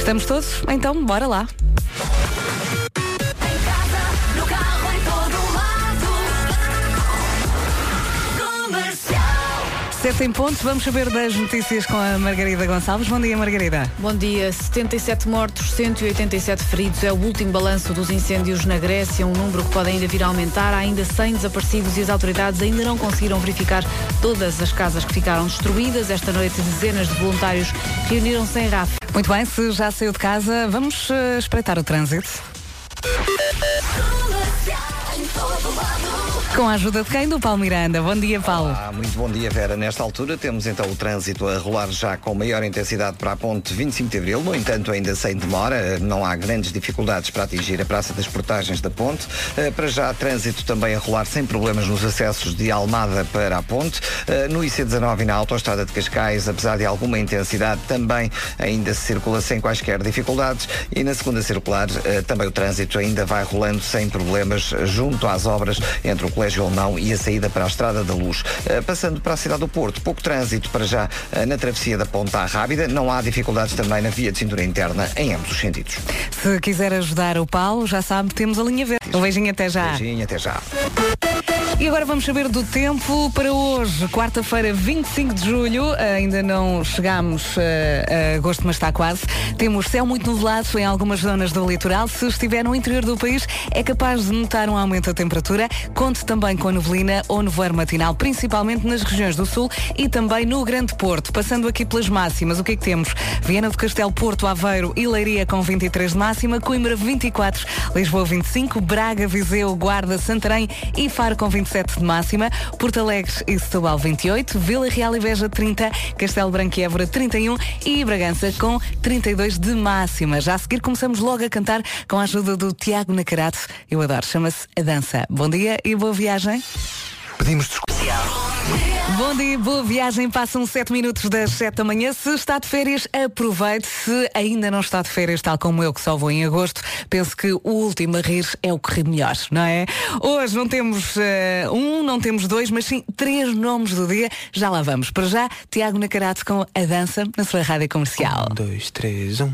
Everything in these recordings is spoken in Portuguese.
Estamos todos? Então, bora lá. Sete em pontos, vamos saber das notícias com a Margarida Gonçalves. Bom dia, Margarida. Bom dia. 77 mortos, 187 feridos. É o último balanço dos incêndios na Grécia, um número que pode ainda vir a aumentar. Há ainda 100 desaparecidos e as autoridades ainda não conseguiram verificar todas as casas que ficaram destruídas. Esta noite, dezenas de voluntários reuniram-se em RAF. Muito bem, se já saiu de casa, vamos uh, espreitar o trânsito. Com a ajuda de quem? Do Paulo Miranda. Bom dia, Paulo. Olá, muito bom dia, Vera. Nesta altura temos então o trânsito a rolar já com maior intensidade para a ponte 25 de Abril, no entanto ainda sem demora, não há grandes dificuldades para atingir a Praça das Portagens da ponte. Eh, para já trânsito também a rolar sem problemas nos acessos de Almada para a ponte. Eh, no IC19 e na Autostrada de Cascais, apesar de alguma intensidade, também ainda se circula sem quaisquer dificuldades e na segunda circular eh, também o trânsito ainda vai rolando sem problemas junto às obras entre o Colégio Alemão e a saída para a Estrada da Luz. Uh, passando para a cidade do Porto, pouco trânsito para já uh, na travessia da Ponta Rábida. Não há dificuldades também na via de cintura interna em ambos os sentidos. Se quiser ajudar o Paulo, já sabe, temos a linha verde. Um beijinho até já. Beijinho até já. E agora vamos saber do tempo para hoje, quarta-feira, 25 de julho. Ainda não chegámos a agosto, mas está quase. Temos céu muito nublado em algumas zonas do litoral. Se estiver no interior do país, é capaz de notar um aumento da temperatura. Conte também com neblina ou nevoeiro matinal, principalmente nas regiões do sul e também no Grande Porto. Passando aqui pelas máximas, o que é que temos? Viana do Castelo, Porto, Aveiro e Leiria com 23 de máxima, Coimbra 24, Lisboa 25, Braga, Viseu, Guarda, Santarém e Faro com 27 de máxima, Porto Alegre e Setúbal 28, Vila Real e Veja 30, Castelo Branco e Évora 31 e Bragança com 32 de máxima. Já a seguir começamos logo a cantar com a ajuda do Tiago Nacarato. Eu adoro, chama-se A Dança. Bom dia e boa viagem. Pedimos desculpa. Bom dia, boa viagem. Passam 7 minutos das 7 da manhã. Se está de férias, aproveite. Se ainda não está de férias, tal como eu, que só vou em agosto, penso que o último a rir é o que ri melhor, não é? Hoje não temos uh, um, não temos dois, mas sim três nomes do dia. Já lá vamos. Para já, Tiago Nacarato com a dança na sua rádio comercial. Um, dois, três, um.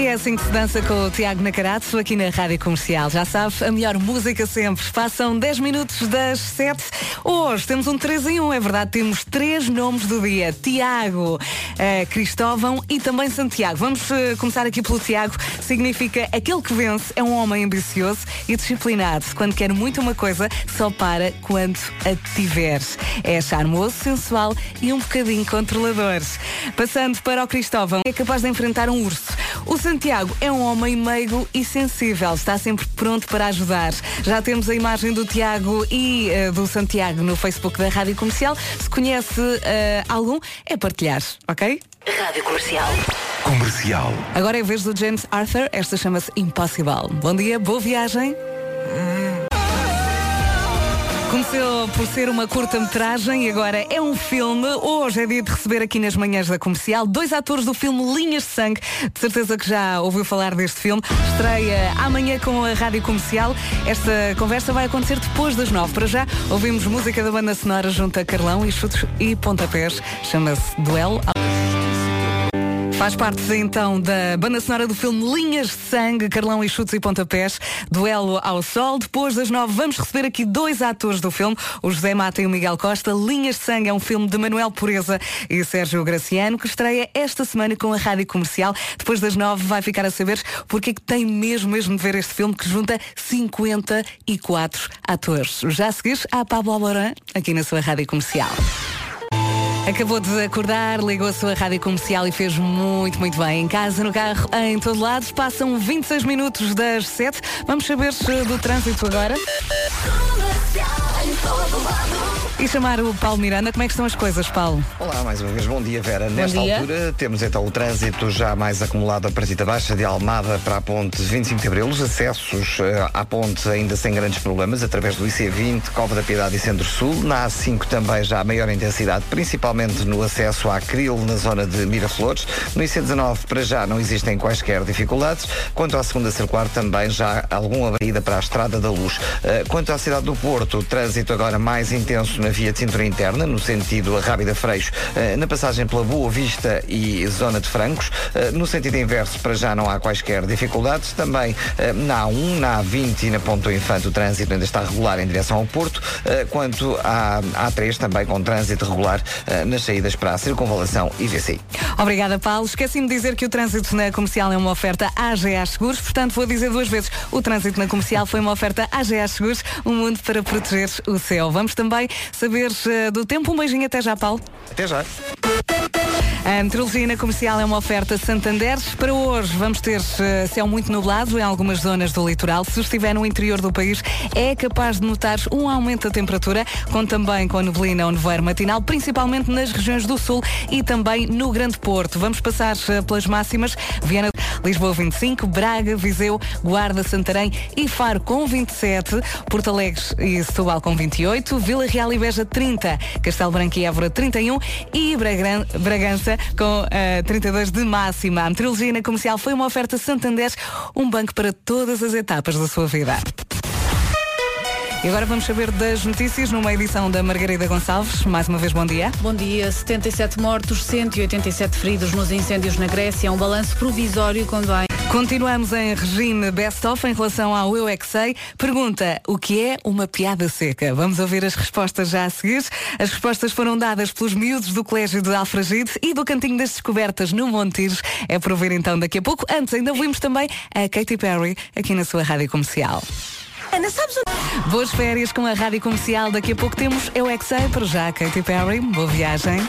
E é assim que se dança com o Tiago Nacarato aqui na Rádio Comercial. Já sabe, a melhor música sempre. Passam 10 minutos das 7. Hoje temos um 3 em 1, é verdade. Temos três nomes do dia: Tiago, uh, Cristóvão e também Santiago. Vamos uh, começar aqui pelo Tiago. Significa aquele que vence é um homem ambicioso e disciplinado. Quando quer muito uma coisa, só para quando a tiver. É charmoso, sensual e um bocadinho controlador. Passando para o Cristóvão, é capaz de enfrentar um urso. O Santiago é um homem meigo e sensível, está sempre pronto para ajudar. Já temos a imagem do Tiago e uh, do Santiago no Facebook da Rádio Comercial. Se conhece uh, algum, é partilhar, ok? Rádio Comercial. Comercial. Agora é a vez do James Arthur, esta chama-se Impossible. Bom dia, boa viagem. Começou por ser uma curta-metragem e agora é um filme. Hoje é dia de receber aqui nas manhãs da comercial dois atores do filme Linhas de Sangue. De certeza que já ouviu falar deste filme. Estreia amanhã com a rádio comercial. Esta conversa vai acontecer depois das nove. Para já, ouvimos música da banda sonora junto a Carlão e chutes e pontapés. Chama-se Duelo. Faz parte então da banda sonora do filme Linhas de Sangue, Carlão e Chutes e Pontapés, Duelo ao Sol. Depois das nove, vamos receber aqui dois atores do filme, o José Mata e o Miguel Costa. Linhas de Sangue é um filme de Manuel Pureza e Sérgio Graciano, que estreia esta semana com a rádio comercial. Depois das nove, vai ficar a saber porque é que tem mesmo, mesmo de ver este filme que junta 54 atores. Já a seguir, há Pablo Alborã, aqui na sua rádio comercial. Acabou de acordar, ligou a sua rádio comercial e fez muito, muito bem. Em casa, no carro, em todo lado. Passam 26 minutos das 7. Vamos saber do trânsito agora. E chamar o Paulo Miranda, como é que estão as coisas, Paulo? Olá, mais uma vez, bom dia, Vera. Nesta dia. altura temos então o trânsito já mais acumulado a Partida Baixa de Almada para a ponte 25 de Abril. Os acessos eh, à ponte ainda sem grandes problemas, através do IC20, Cova da Piedade e Centro-Sul. Na A5 também já maior intensidade, principalmente no acesso à Cril, na zona de Miraflores. No IC19, para já, não existem quaisquer dificuldades. Quanto à segunda circular, também já alguma avenida para a Estrada da Luz. Eh, Quanto à cidade do Porto, o trânsito agora mais intenso na via de cintura interna, no sentido Rábida Freixo, eh, na passagem pela Boa Vista e zona de Francos. Eh, no sentido inverso, para já não há quaisquer dificuldades. Também eh, na A1, na A20 e na Ponto Infante, o trânsito ainda está regular em direção ao Porto, quanto à A3 também com trânsito regular nas saídas para a Circunvalação e VCI. Obrigada, Paulo. Esqueci-me de dizer que o trânsito na comercial é uma oferta AGA Seguros, portanto vou dizer duas vezes. O trânsito na comercial foi uma oferta AGA Seguros, um mundo para proteger o céu. Vamos também saber eh, do tempo. Um beijinho até já, Paulo. Até já. A meteorologia comercial é uma oferta Santander. Para hoje vamos ter eh, céu muito nublado em algumas zonas do litoral. Se estiver no interior do país, é capaz de notar um aumento da temperatura, com também com a neblina ou nevoeiro matinal, principalmente nas regiões do sul e também no Grande Porto. Vamos passar eh, pelas máximas. Viana, Lisboa 25, Braga, Viseu, Guarda, Santarém e Faro com 27, Porto Alegre e Setúbal com 28, Vila Real e Beja 30, Castelo Branco e Évora 31 e Bragan- Com eh, 32 de máxima. A meteorologia na comercial foi uma oferta Santander, um banco para todas as etapas da sua vida. E agora vamos saber das notícias numa edição da Margarida Gonçalves. Mais uma vez, bom dia. Bom dia. 77 mortos, 187 feridos nos incêndios na Grécia. É um balanço provisório quando há Continuamos em regime best-of em relação ao Eu é Que Sei. Pergunta, o que é uma piada seca? Vamos ouvir as respostas já a seguir. As respostas foram dadas pelos miúdos do Colégio de Alfragide e do Cantinho das Descobertas no Montijo. É para ouvir então daqui a pouco. Antes, ainda ouvimos também a Katy Perry aqui na sua rádio comercial. Ana, sabes Boas férias com a rádio comercial. Daqui a pouco temos Eu é Que Sei. Para já, Katy Perry. Boa viagem.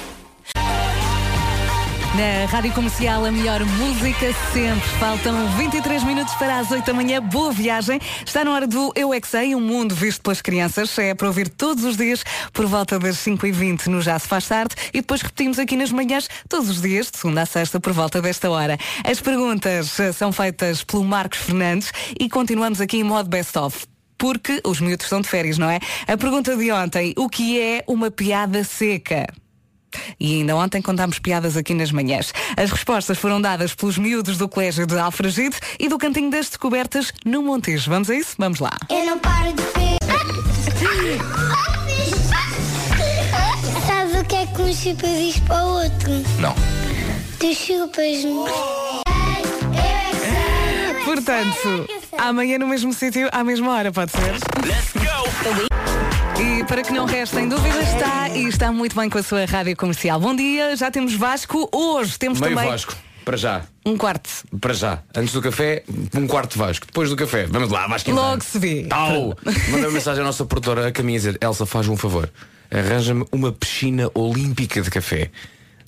Na Rádio Comercial, a melhor música sempre. Faltam 23 minutos para as 8 da manhã. Boa viagem. Está na hora do Eu é Que Sei, um mundo visto pelas crianças. É para ouvir todos os dias por volta das 5h20 no Já Se Faz Tarde e depois repetimos aqui nas manhãs todos os dias, de segunda a sexta, por volta desta hora. As perguntas eh, são feitas pelo Marcos Fernandes e continuamos aqui em modo best-of. Porque os miúdos estão de férias, não é? A pergunta de ontem, o que é uma piada seca? E ainda ontem contámos piadas aqui nas manhãs. As respostas foram dadas pelos miúdos do Colégio de Alfragide e do Cantinho das Descobertas no Montijo. Vamos a isso? Vamos lá. Eu não paro de ver. Sabe o que é que um chupa diz para o outro? Não. Tu chupas-me. Portanto, amanhã no mesmo sítio, à mesma hora, pode ser? E para que não restem dúvidas, está e está muito bem com a sua rádio comercial. Bom dia, já temos Vasco. Hoje temos Meio também Vasco, para já. um quarto. Para já. Antes do café, um quarto de Vasco. Depois do café, vamos lá, Vasco. Logo se vê. Tal! Manda uma mensagem à nossa produtora, a caminho, a dizer: Elsa, faz um favor. Arranja-me uma piscina olímpica de café.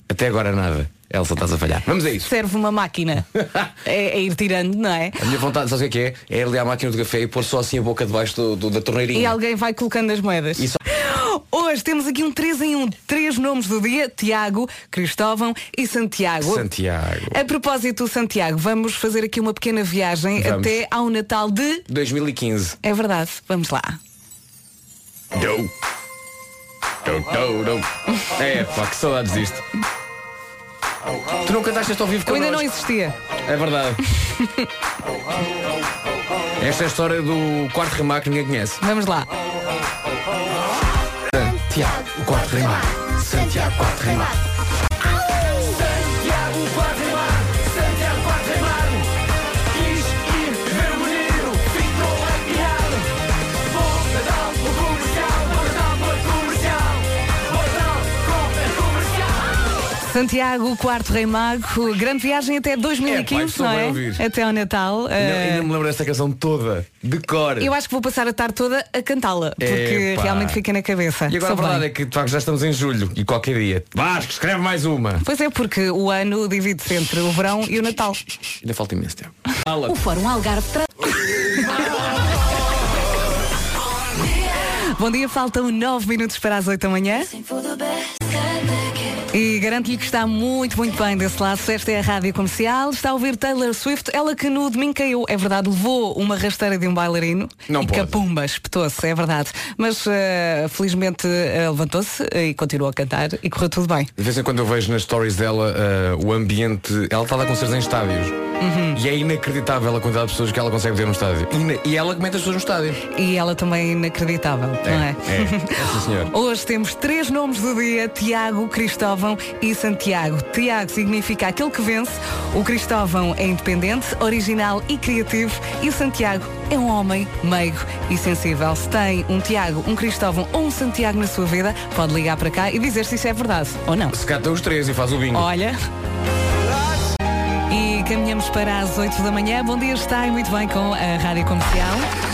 Até agora nada. Elsa, estás a falhar. Vamos a isso. Serve uma máquina. É, é ir tirando, não é? A minha vontade, sabes o que é que é? É ir ali à máquina do café e pôr só assim a boca debaixo do, do- da torneirinha. E alguém vai colocando as moedas. E só- Hoje temos aqui um 3 em 1. Três nomes do dia: Tiago, Cristóvão e Santiago. Santiago. A propósito, Santiago, vamos fazer aqui uma pequena viagem Vamos. até ao Natal de. 2015. É verdade, vamos lá. Dou. Dou, dou, dou. É, pá, que saudades disto. Tu não cantaste este ao vivo Eu ainda não existia. É verdade. Esta é a história do quarto remar que ninguém conhece. Vamos lá. Santiago, o quarto remar. Santiago, quarto remar. Santiago, o quarto rei mago, grande viagem até 2015, É, estou não a é? Até ao Natal. Ainda, Eh, ainda me lembro desta canção toda, de cor. eu acho que vou passar a tarde toda a cantá-la, porque Epá. realmente fica na cabeça. E agora a Soube verdade bem. é que de facto já estamos em julho e qualquer dia. Vasco, escreve mais uma. Pois é, porque o ano divide-se entre o verão e o Natal. Ainda falta imenso tempo. O Fórum Algarve tra... Bom dia, faltam 9 minutos para as 8 da manhã. E garanto-lhe que está muito, muito bem desse lado. Esta é a rádio comercial. Está a ouvir Taylor Swift, ela que no domingo caiu. É verdade, levou uma rasteira de um bailarino Não e pode. capumba, espetou-se, é verdade. Mas eh, felizmente eh, levantou-se e continuou a cantar e correu tudo bem. De vez em quando eu vejo nas stories dela eh, o ambiente. Ela está a dar concertos em estádios. E é inacreditável a quantidade de pessoas que ela consegue ver no estádio. Ina- E ela comenta as pessoas no estádio. E ela também é inacreditável, não é? É, é sim, senhor. Hoje temos três nomes do dia, Tiago, Cristóvão e Santiago. Tiago significa aquele que vence, o Cristóvão é independente, original e criativo e o Santiago é um homem meigo e sensível. Se tem um Tiago, um Cristóvão ou um Santiago na sua vida, pode ligar para cá e dizer se isso é verdade ou não. Se cata os três e faz o bingo. Olha. E caminhamos para as 8 da manhã. Bom dia, está e muito bem com a Rádio Comercial.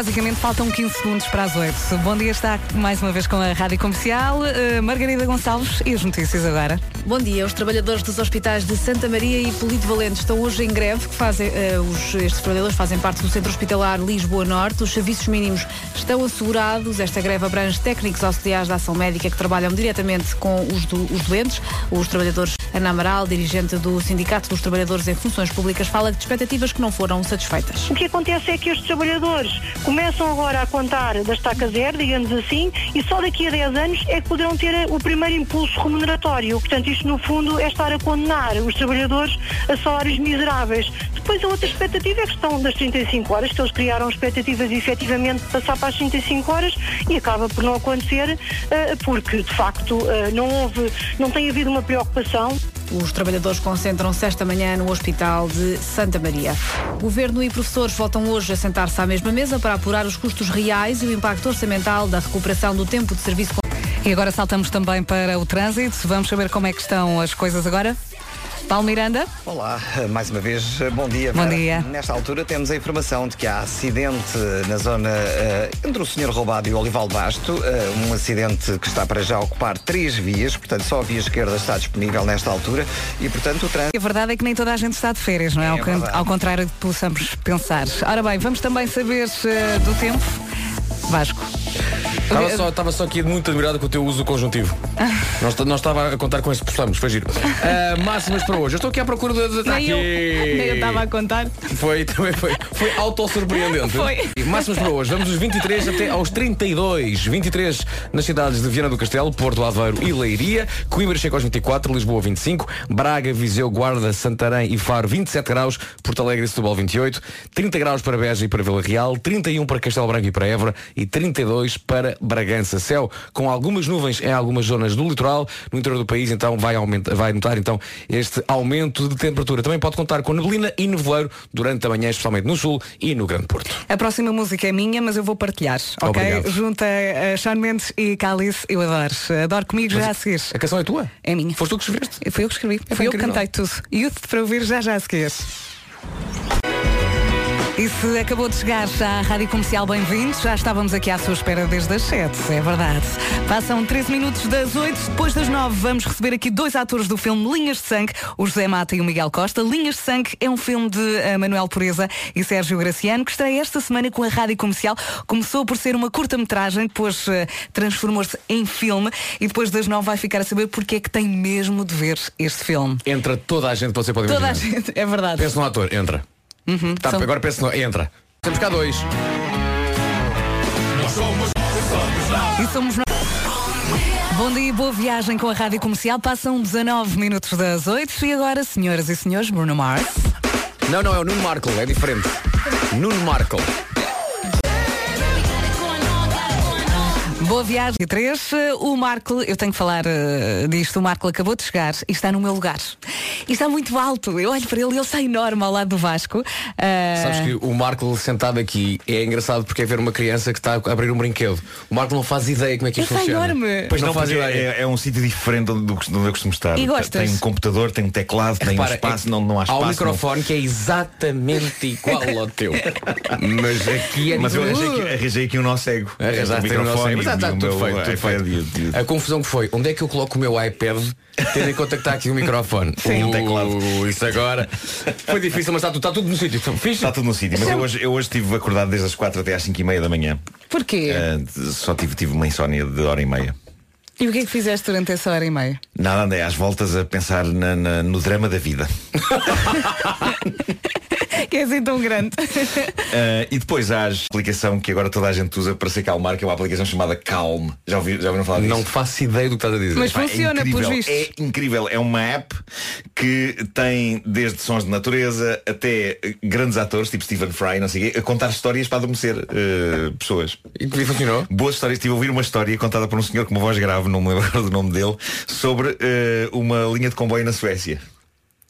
Basicamente faltam 15 segundos para as 8. Bom dia, está mais uma vez com a Rádio Comercial. Eh, Margarida Gonçalves e as notícias agora. Bom dia. Os trabalhadores dos hospitais de Santa Maria e Polito Valente estão hoje em greve, que fazem, eh, os, estes trabalhadores fazem parte do Centro Hospitalar Lisboa Norte. Os serviços mínimos estão assegurados. Esta greve abrange técnicos auxiliares da ação médica que trabalham diretamente com os, do- os doentes. Os trabalhadores, Ana Amaral, dirigente do Sindicato dos Trabalhadores em Funções Públicas, fala de expectativas que não foram satisfeitas. O que acontece é que estes trabalhadores começam agora a contar da estaca zero, digamos assim, e só daqui a 10 anos é que poderão ter o primeiro impulso remuneratório. Portanto, isto no fundo é estar a condenar os trabalhadores a salários miseráveis. Depois a outra expectativa é a questão das 35 horas, que eles criaram expectativas de efetivamente passar para as 35 horas e acaba por não acontecer eh, porque, de facto, eh, não houve, não tem havido uma preocupação Os trabalhadores concentram-se esta manhã no Hospital de Santa Maria. Governo e professores voltam hoje a sentar-se à mesma mesa para apurar os custos reais e o impacto orçamental da recuperação do tempo de serviço. E agora saltamos também para o trânsito. Vamos saber como é que estão as coisas agora. Paulo Miranda. Olá, mais uma vez, bom dia. Bom Vera. dia. Nesta altura temos a informação de que há acidente na zona eh, entre o Senhor Roubado e o Olival Basto, eh, um acidente que está para já ocupar três vias, portanto só a via esquerda está disponível nesta altura e, portanto, o trânsito... A verdade é que nem toda a gente está de férias, não é? É ao, ao contrário do que possamos pensar. Ora bem, vamos também saber eh, do tempo. Vasco. Estava só, estava só aqui muito admirado com o teu uso conjuntivo. Não, esta- não estava a contar com esse possamos, foi giro. Ah, máximas para hoje. Eu estou aqui à procura de. de- Nem eu, estava a contar. Foi, também foi, foi autossurpreendente. Foi. Máximas para hoje. Vamos dos 23 até aos 32. 23 nas cidades de Viana do Castelo, Porto Aveiro e Leiria. Coimbra chega aos 24, Lisboa 25, Braga, Viseu, Guarda, Santarém e Faro 27 graus, Porto Alegre e Setúbal 28, 30 graus para Beja e para Vila Real, 31 para Castelo Branco e para Évora e 32 para Bragança. Céu com algumas nuvens em algumas zonas do litoral, no interior do país, então vai, aumenta, vai notar então este aumento de temperatura. Também pode contar com neblina e nevoeiro durante a manhã, especialmente no sul e no Grande Porto. A próxima música é minha, mas eu vou partilhar, ok? Obrigado. Junto a, Shawn Mendes e Calice, eu adoro. Adoro comigo já a seguir. A canção é tua? É minha. Foste tu que escreveste? Fui eu que escrevi. É Fui eu que cantei tudo. Youth para ouvir já já a seguir. E se acabou de chegar à Rádio Comercial, bem-vindos. Já estávamos aqui à sua espera desde as 7, é verdade. Passam 13 minutos das 8, depois das 9 vamos receber aqui dois atores do filme Linhas de Sangue, o José Mata e o Miguel Costa. Linhas de Sangue é um filme de eh, Manuel Pureza e Sérgio Graciano, que estreia esta semana com a Rádio Comercial. Começou por ser uma curta-metragem, depois eh, transformou-se em filme e depois das 9 vai ficar a saber porque é que tem mesmo de ver este filme. Entra toda a gente você pode Toda a imaginar. gente, é verdade. Pensa no ator, entra. Tá, são- Agora pensa no. Entra. Temos cá dois. E somos nós. Bom dia e boa viagem com a Rádio Comercial. Passam 19 minutos das 8 e agora, senhoras e senhores, Bruno Mars. Não, não, é o Nuno Markle, é diferente. Nuno Markle. Boa viagem. Três, eh, o Marco, eu tenho que falar eh, disto, o Marco acabou de chegar e está no meu lugar. E está muito alto. Eu olho para ele e ele está enorme ao lado do Vasco. Ah, Sabes que o Marco sentado aqui é engraçado porque é ver uma criança que está a abrir um brinquedo. O Marco não faz ideia como é que Ele isto está funciona. enorme. Pois não, Não, faz ideia. é, é um sítio diferente do que onde eu costumo estar. E gostas? Tem um computador, tem um teclado, tem um Repara, espaço, é- não, não há Há espaço. um não- microfone que é exatamente igual ao teu. Mas aqui é Mas eu arranjei Uh! aqui, arranjei aqui um nó cego. Arranjaste o o nosso microfone está tudo meu feito, tudo feito. e o- e o- A confusão que foi, onde é que eu coloco o meu iPad, tendo em conta que está aqui o microfone? Sim, o teclado. Uh, Isso agora. Foi difícil, mas está tudo, está tudo no sítio. Está tudo no sítio. Mas eu hoje, eu hoje estive acordado desde as 4 até às 5 e meia da manhã. Porquê? Ah, só tive, tive uma insónia de hora e meia. E o que é que fizeste durante essa hora e meia? Nada, andei às voltas a pensar na- na- no drama da vida. que é assim tão grande. Ah, e depois há a aplicação que agora toda a gente usa para se acalmar, que é uma aplicação chamada Calm. Já, ouvi, já ouviram falar disso? Não faço ideia do que estás a dizer. Mas Pá, funciona, é incrível. pelos vistos. É incrível. É uma app que tem desde sons de natureza até grandes atores, tipo Stephen Fry, não sei o quê, a contar histórias para adormecer eh, pessoas. E que funcionou? Boas histórias. Estive a ouvir uma história contada por um senhor com uma voz grave, não me lembro do nome dele, sobre eh, uma linha de comboio na Suécia.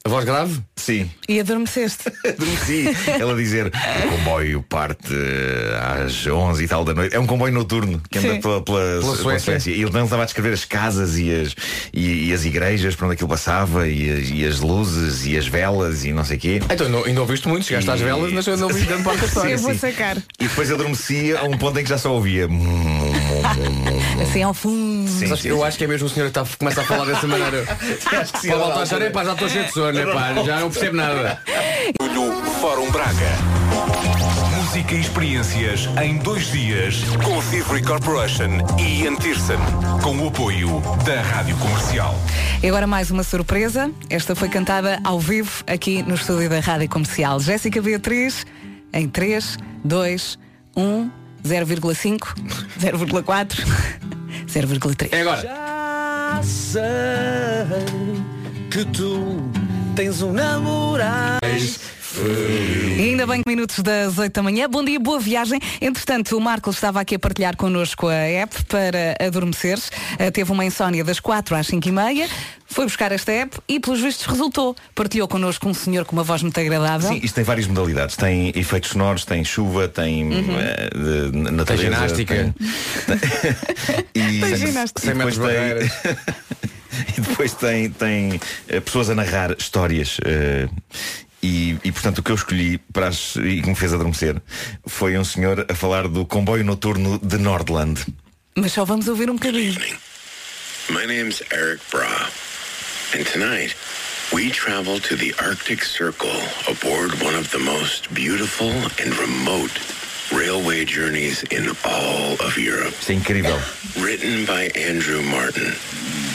A voz grave? Sim. E adormeceste. Adormeci. Ela dizer o comboio parte eh, às 11 e tal da noite. É um comboio noturno que anda Sim. pela, pela, pela Suécia. Suécia. E ele não estava a descrever as casas e as, e, e as igrejas para onde aquilo passava e as, e as luzes e as velas e não sei o quê. Então não, ainda ouviste muito, chegaste às E- velas, mas eu não ouvi grande parte da história. Eu vou sacar. E depois adormeci a um ponto em que já só ouvia. Assim ao fundo. Sim, sim, eu sim. acho que é mesmo o senhor que está, começa a falar dessa maneira. Acho que sim, Pode a voltar a altura. epá, já estou cheio de sono, epá, já não percebo nada. Fórum Braga. Música e experiências em dois dias com a Thievery Corporation e Ian Pearson, com o apoio da Rádio Comercial. E agora mais uma surpresa. Esta foi cantada ao vivo aqui no estúdio da Rádio Comercial. Jéssica Beatriz, em 3, 2, 1, 0,5, 0,4, 0,3. É agora. que tu tens um namorado. E ainda bem que minutos das 8 da manhã. Bom dia, boa viagem. Entretanto, o Marcos estava aqui a partilhar connosco a app para adormeceres. Eh, Teve uma insónia das 4 às 5 e meia. Foi buscar esta app e, pelos vistos, resultou. Partilhou connosco um senhor com uma voz muito agradável. Sim, isto tem várias modalidades. Tem efeitos sonoros, tem chuva, tem eh, de- natureza, Tem ginástica. tem- e, Tem ginástica. e Sem e depois tem, tem eh, pessoas a narrar histórias. eh, e, e, portanto o que eu escolhi para as, e que me fez adormecer foi um senhor a falar do comboio noturno de Nordland. Mas só vamos ouvir um bocadinho. My name's Eric Bra, and tonight we travel to the Arctic Circle aboard one of the most beautiful and remote railway journeys in all of Europe. Isto é incrível. Written by Andrew Martin.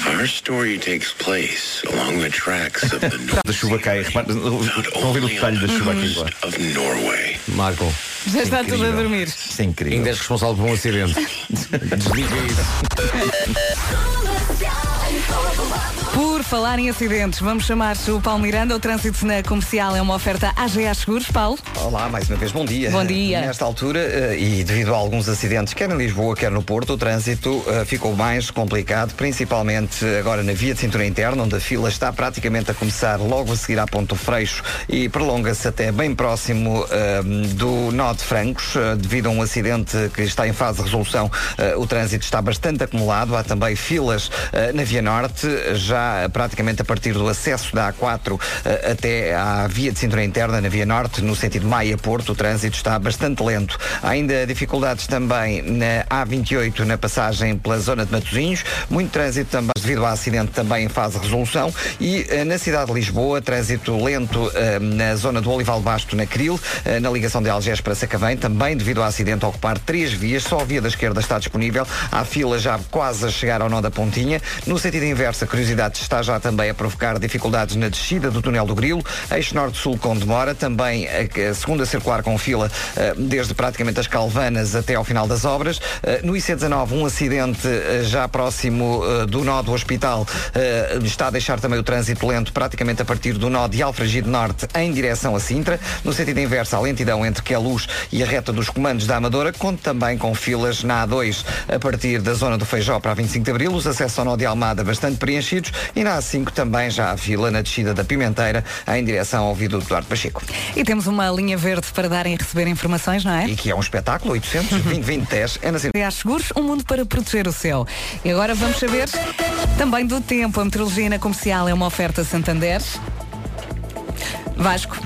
Our story takes place along the tracks of the North Da chuva cai. Repara, Estão a ouvir o detalhe da chuva aqui agora. of Norway. Marco, Já está tudo a dormir. Isto é incrível. ainda és responsável por um acidente. Desliga isso. Por falar em acidentes, vamos chamar o Paulo Miranda. O trânsito na comercial é uma oferta AGA Seguros. Paulo, Olá, mais uma vez, bom dia. Bom dia. Nesta altura, eh, e devido a alguns acidentes, quer em Lisboa, quer no Porto, o trânsito eh, ficou mais complicado, principalmente agora na via de cintura interna, onde a fila está praticamente a começar logo a seguir à Ponto Freixo e prolonga-se até bem próximo eh, do nó de Francos, devido a um acidente que está em fase de resolução. o trânsito está bastante acumulado, há também filas na Via Norte, já praticamente a partir do acesso da A4 eh, até à via de cintura interna na Via Norte, no sentido Maia-Porto, o trânsito está bastante lento. Há ainda dificuldades também na A28, na passagem pela zona de Matosinhos, muito trânsito também devido ao acidente também em fase de resolução. E eh, na cidade de Lisboa, trânsito lento eh, na zona do Olival Basto, na Cril, eh, na ligação de Algés para Sacavém, também devido ao acidente a ocupar três vias, só a via da esquerda está disponível, há fila já quase a chegar ao nó da Pontinha. No sentido inverso, a curiosidade está já também a provocar dificuldades na descida do túnel do Grilo, eixo norte-sul com demora, também a, a segunda circular com fila eh, desde praticamente as Calvanas até ao final das obras. Eh, no IC19, um acidente eh, já próximo do nó do hospital está a deixar também o trânsito lento praticamente a partir do nó de Alfragide Norte em direção a Sintra. No sentido inverso, a lentidão entre Queluz e a reta dos comandos da Amadora, conta também com filas na A2 a partir da zona do Feijó para a 25 de Abril, os acessos ao nó de Almada bastante preenchidos e na A5 também já há fila na descida da Pimenteira em direção ao viaduto Duarte Pacheco. e temos uma linha verde para dar e receber informações, não é? E que é um espetáculo, 800 20 10 é na AGA Seguros, um mundo para proteger o céu. E agora vamos saber também do tempo. A meteorologia na comercial é uma oferta Santander. Vasco.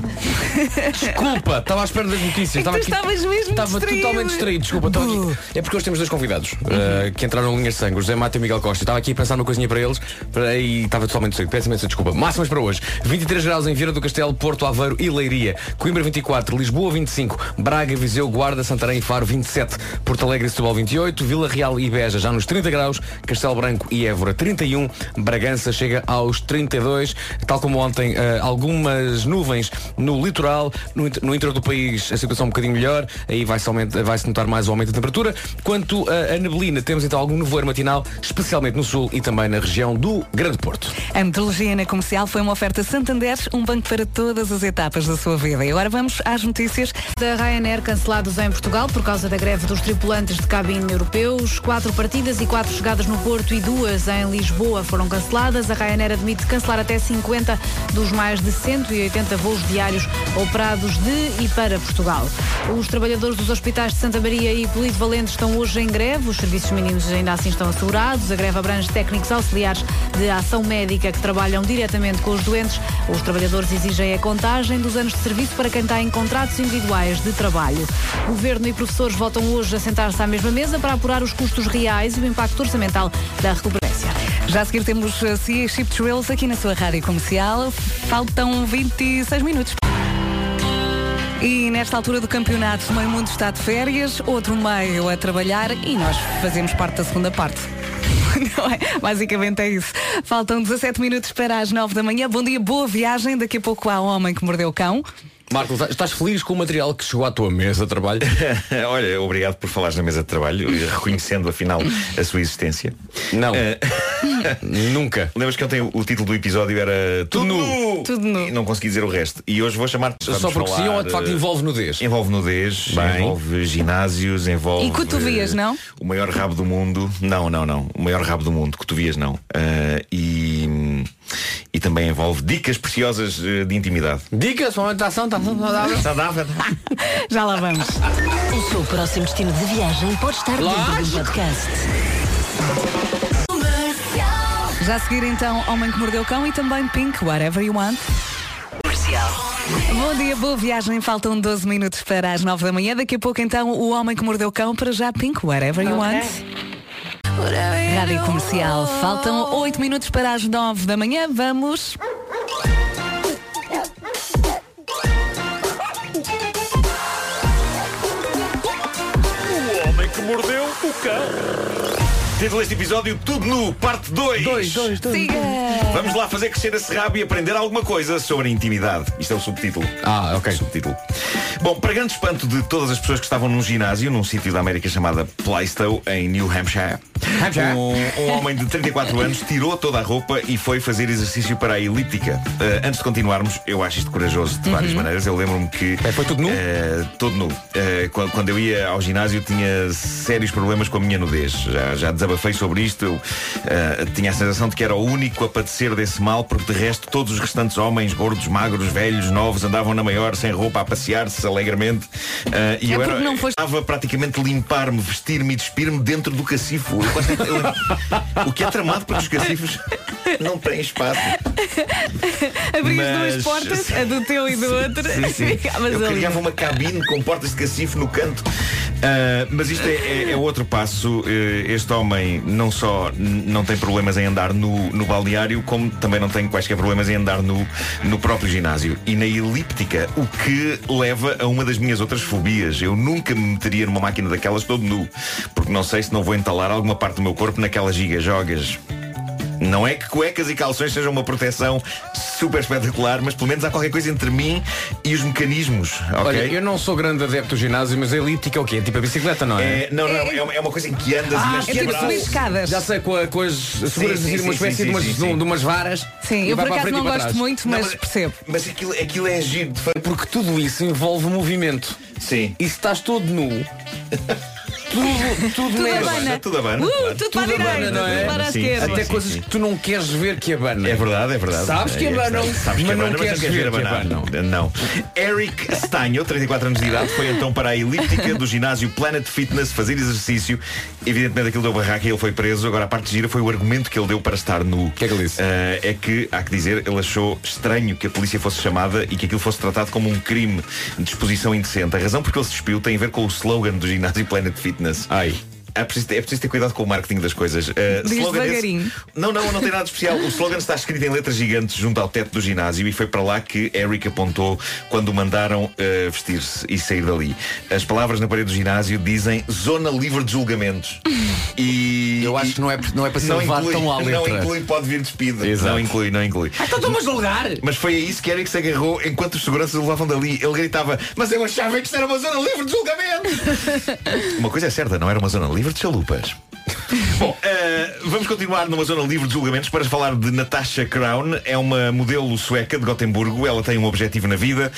Desculpa, estava à espera das notícias. É estava tu estavas mesmo Estava distraído. totalmente distraído, desculpa. estava aqui- É porque hoje temos dois convidados uh, que entraram em linhas de sangue, o José Mata e o Miguel Costa. Estava aqui a pensar numa coisinha para eles para- e estava totalmente distraído. Peço imensa desculpa. Máximas para hoje: 23 graus em Vieira do Castelo, Porto Aveiro e Leiria. Coimbra 24, Lisboa 25, Braga, Viseu, Guarda, Santarém e Faro 27, Porto Alegre e Setúbal 28, Vila Real e Beja já nos 30 graus, Castelo Branco e Évora 31, Bragança chega aos 32, tal como ontem, uh, algumas nuvens nuvens no litoral, no, no interior do país a situação um bocadinho melhor, aí vai-se aument- vai-se notar mais o aumento da temperatura. Quanto a, a neblina, temos então algum nevoeiro matinal, especialmente no sul e também na região do Grande Porto. A meteorologia na comercial foi uma oferta Santander, um banco para todas as etapas da sua vida. E agora vamos às notícias. Da Ryanair cancelados em Portugal por causa da greve dos tripulantes de cabine europeus. Quatro partidas e quatro chegadas no Porto e duas em Lisboa foram canceladas. A Ryanair admite cancelar até 50 dos mais de 180 voos diários operados de e para Portugal. Os trabalhadores dos hospitais de Santa Maria e Polito Valente estão hoje em greve. Os serviços mínimos ainda assim estão assegurados. A greve abrange técnicos auxiliares de ação médica que trabalham diretamente com os doentes. Os trabalhadores exigem a contagem dos anos de serviço para quem está em contratos individuais de trabalho. Governo e professores voltam hoje a sentar-se à mesma mesa para apurar os custos reais e o impacto orçamental da recuperação. Já a seguir temos CIA Chip Thrills aqui na sua rádio comercial. Faltam 26 minutos. E nesta altura do campeonato, meio mundo está de férias, outro meio a trabalhar e nós fazemos parte da segunda parte. Não é? Basicamente é isso. Faltam 17 minutos para as 9 da manhã. Bom dia, boa viagem. Daqui a pouco há homem que mordeu o cão. Marco, estás- feliz com o material que chegou à tua mesa de trabalho? Olha, obrigado por falares na mesa de trabalho, reconhecendo afinal a sua existência. Não. Eh, Nunca. Lembras que ontem o título do episódio era Tudo nu! Tudo nu. E não consegui dizer o resto. E hoje vou chamar Só porque sim ou de facto envolve nudez? Envolve nudez, Bem. envolve ginásios, envolve. E cotovias, eh, não? O maior rabo do mundo. Não, não, não. O maior rabo do mundo, cotovias não. Ah, e, e também envolve dicas preciosas eh, de intimidade. Dicas, uma alimentação, está saudável. Já lá vamos. O seu próximo destino de viagem pode estar dentro do podcast. Já a seguir então, Homem que Mordeu o Cão e também Pink, Whatever You Want. Bom dia, boa viagem. Faltam 12 minutos para as 9 da manhã. Daqui a pouco então, o Homem que Mordeu o Cão para já Pink, Whatever You Want. Rádio Comercial. Faltam 8 minutos para as 9 da manhã. Vamos. O homem que mordeu o cão. Título deste episódio, Tudo nu, parte 2. Dois, dois, dois. Siga! Vamos lá fazer crescer esse rabo e aprender alguma coisa sobre a intimidade. Isto é o subtítulo. Ah, ok. Subtítulo. Bom, para grande espanto de todas as pessoas que estavam num ginásio, num sítio da América chamada Plaistow, em New Hampshire, Hampshire. Um, um homem de 34 anos tirou toda a roupa e foi fazer exercício para a elíptica. Uh, antes de continuarmos, eu acho isto corajoso de várias maneiras. Eu lembro-me que. É, foi tudo nu? Uh, todo nu. Uh, quando, quando eu ia ao ginásio tinha sérios problemas com a minha nudez. Já, já desabafei sobre isto. Eu uh, tinha a sensação de que era o único a padecer desse mal, porque de resto todos os restantes homens, gordos, magros, velhos, novos, andavam na maior, sem roupa, a passear-se alegremente. Uh, e É eu era, não foste- estava praticamente limpar-me, vestir-me e despir-me dentro do cacifo. Quase- o que é tramado porque os cacifos não têm espaço. Abri as Mas- duas portas, a do teu e do outro. Sim, sim. Eu ali. criava uma cabine com portas de cacifo no canto. Ah, mas isto é, é- é outro passo. Eh, Este homem não só não tem problemas em andar no, no balneário, como também não tem quaisquer problemas em andar no, no próprio ginásio. E na elíptica, o que leva a uma das minhas outras fobias. Eu nunca me meteria numa máquina daquelas todo nu, porque não sei se não vou entalar alguma parte do meu corpo naquelas giga-jogas. Não é que cuecas e calções sejam uma proteção super espetacular, mas pelo menos há qualquer coisa entre mim e os mecanismos, ok? Olha, eu não sou grande adepto do ginásio, mas a elíptica é o quê? É tipo a bicicleta, não é? É, não, não, é uma, é uma coisa em que andas e Ah, mexes é tipo subir escadas. Já sei com, a, com as seguras sim, assim, uma espécie sim, de, umas, sim, sim. de um- de umas varas. Sim, e eu por acaso e não gosto muito, Não, mas percebo. Mas aquilo, aquilo é giro de fazer. Porque tudo isso envolve movimento. Sim. E se estás todo nu, tudo, tudo, Tudo abana. Tudo abana, Uh, claro. tudo para a direita, não é? tudo para a esquerda. Até sim, coisas sim. que tu não queres ver que abana. É verdade, é verdade. Sabes que É, é abanam, verdade. Sabes que mas não abanam, queres ver que abanar. abanam. Não. Eric Stanho, 34 anos de idade, foi então para a elíptica do ginásio Planet Fitness fazer exercício. Evidentemente aquilo deu barraca e ele foi preso. Agora a parte gira foi o argumento que ele deu para estar nu. O que é que ele disse? é que, há que dizer, ele achou estranho que a polícia fosse chamada e que aquilo fosse tratado como um crime de exposição indecente. A razão porque ele se despiu tem a ver com o slogan do ginásio Planet Fitness. Ai. É preciso, é preciso ter cuidado com o marketing das coisas. Uh, Diz slogan esse-. Não, não, não tem nada de especial. O slogan está escrito em letras gigantes junto ao teto do ginásio e foi para lá que Eric apontou quando o mandaram uh, vestir-se e sair dali. As palavras na parede do ginásio dizem zona livre de julgamentos. E Eu acho que não é, não é para ser levado inclui, tão à letra. Não inclui, pode vir despido. Exato. Não inclui, não inclui. Ah, então estão-me a julgar! Mas foi a isso que Eric se agarrou enquanto os seguranças o levavam dali. Ele gritava, mas eu achava que isto era uma zona livre de julgamento. uma coisa é certa, não era uma zona livre de chalupas. Bom, eh, vamos continuar numa zona livre de julgamentos para falar de Natasha Crown. É uma modelo sueca de Gotemburgo. Ela tem um objetivo na vida: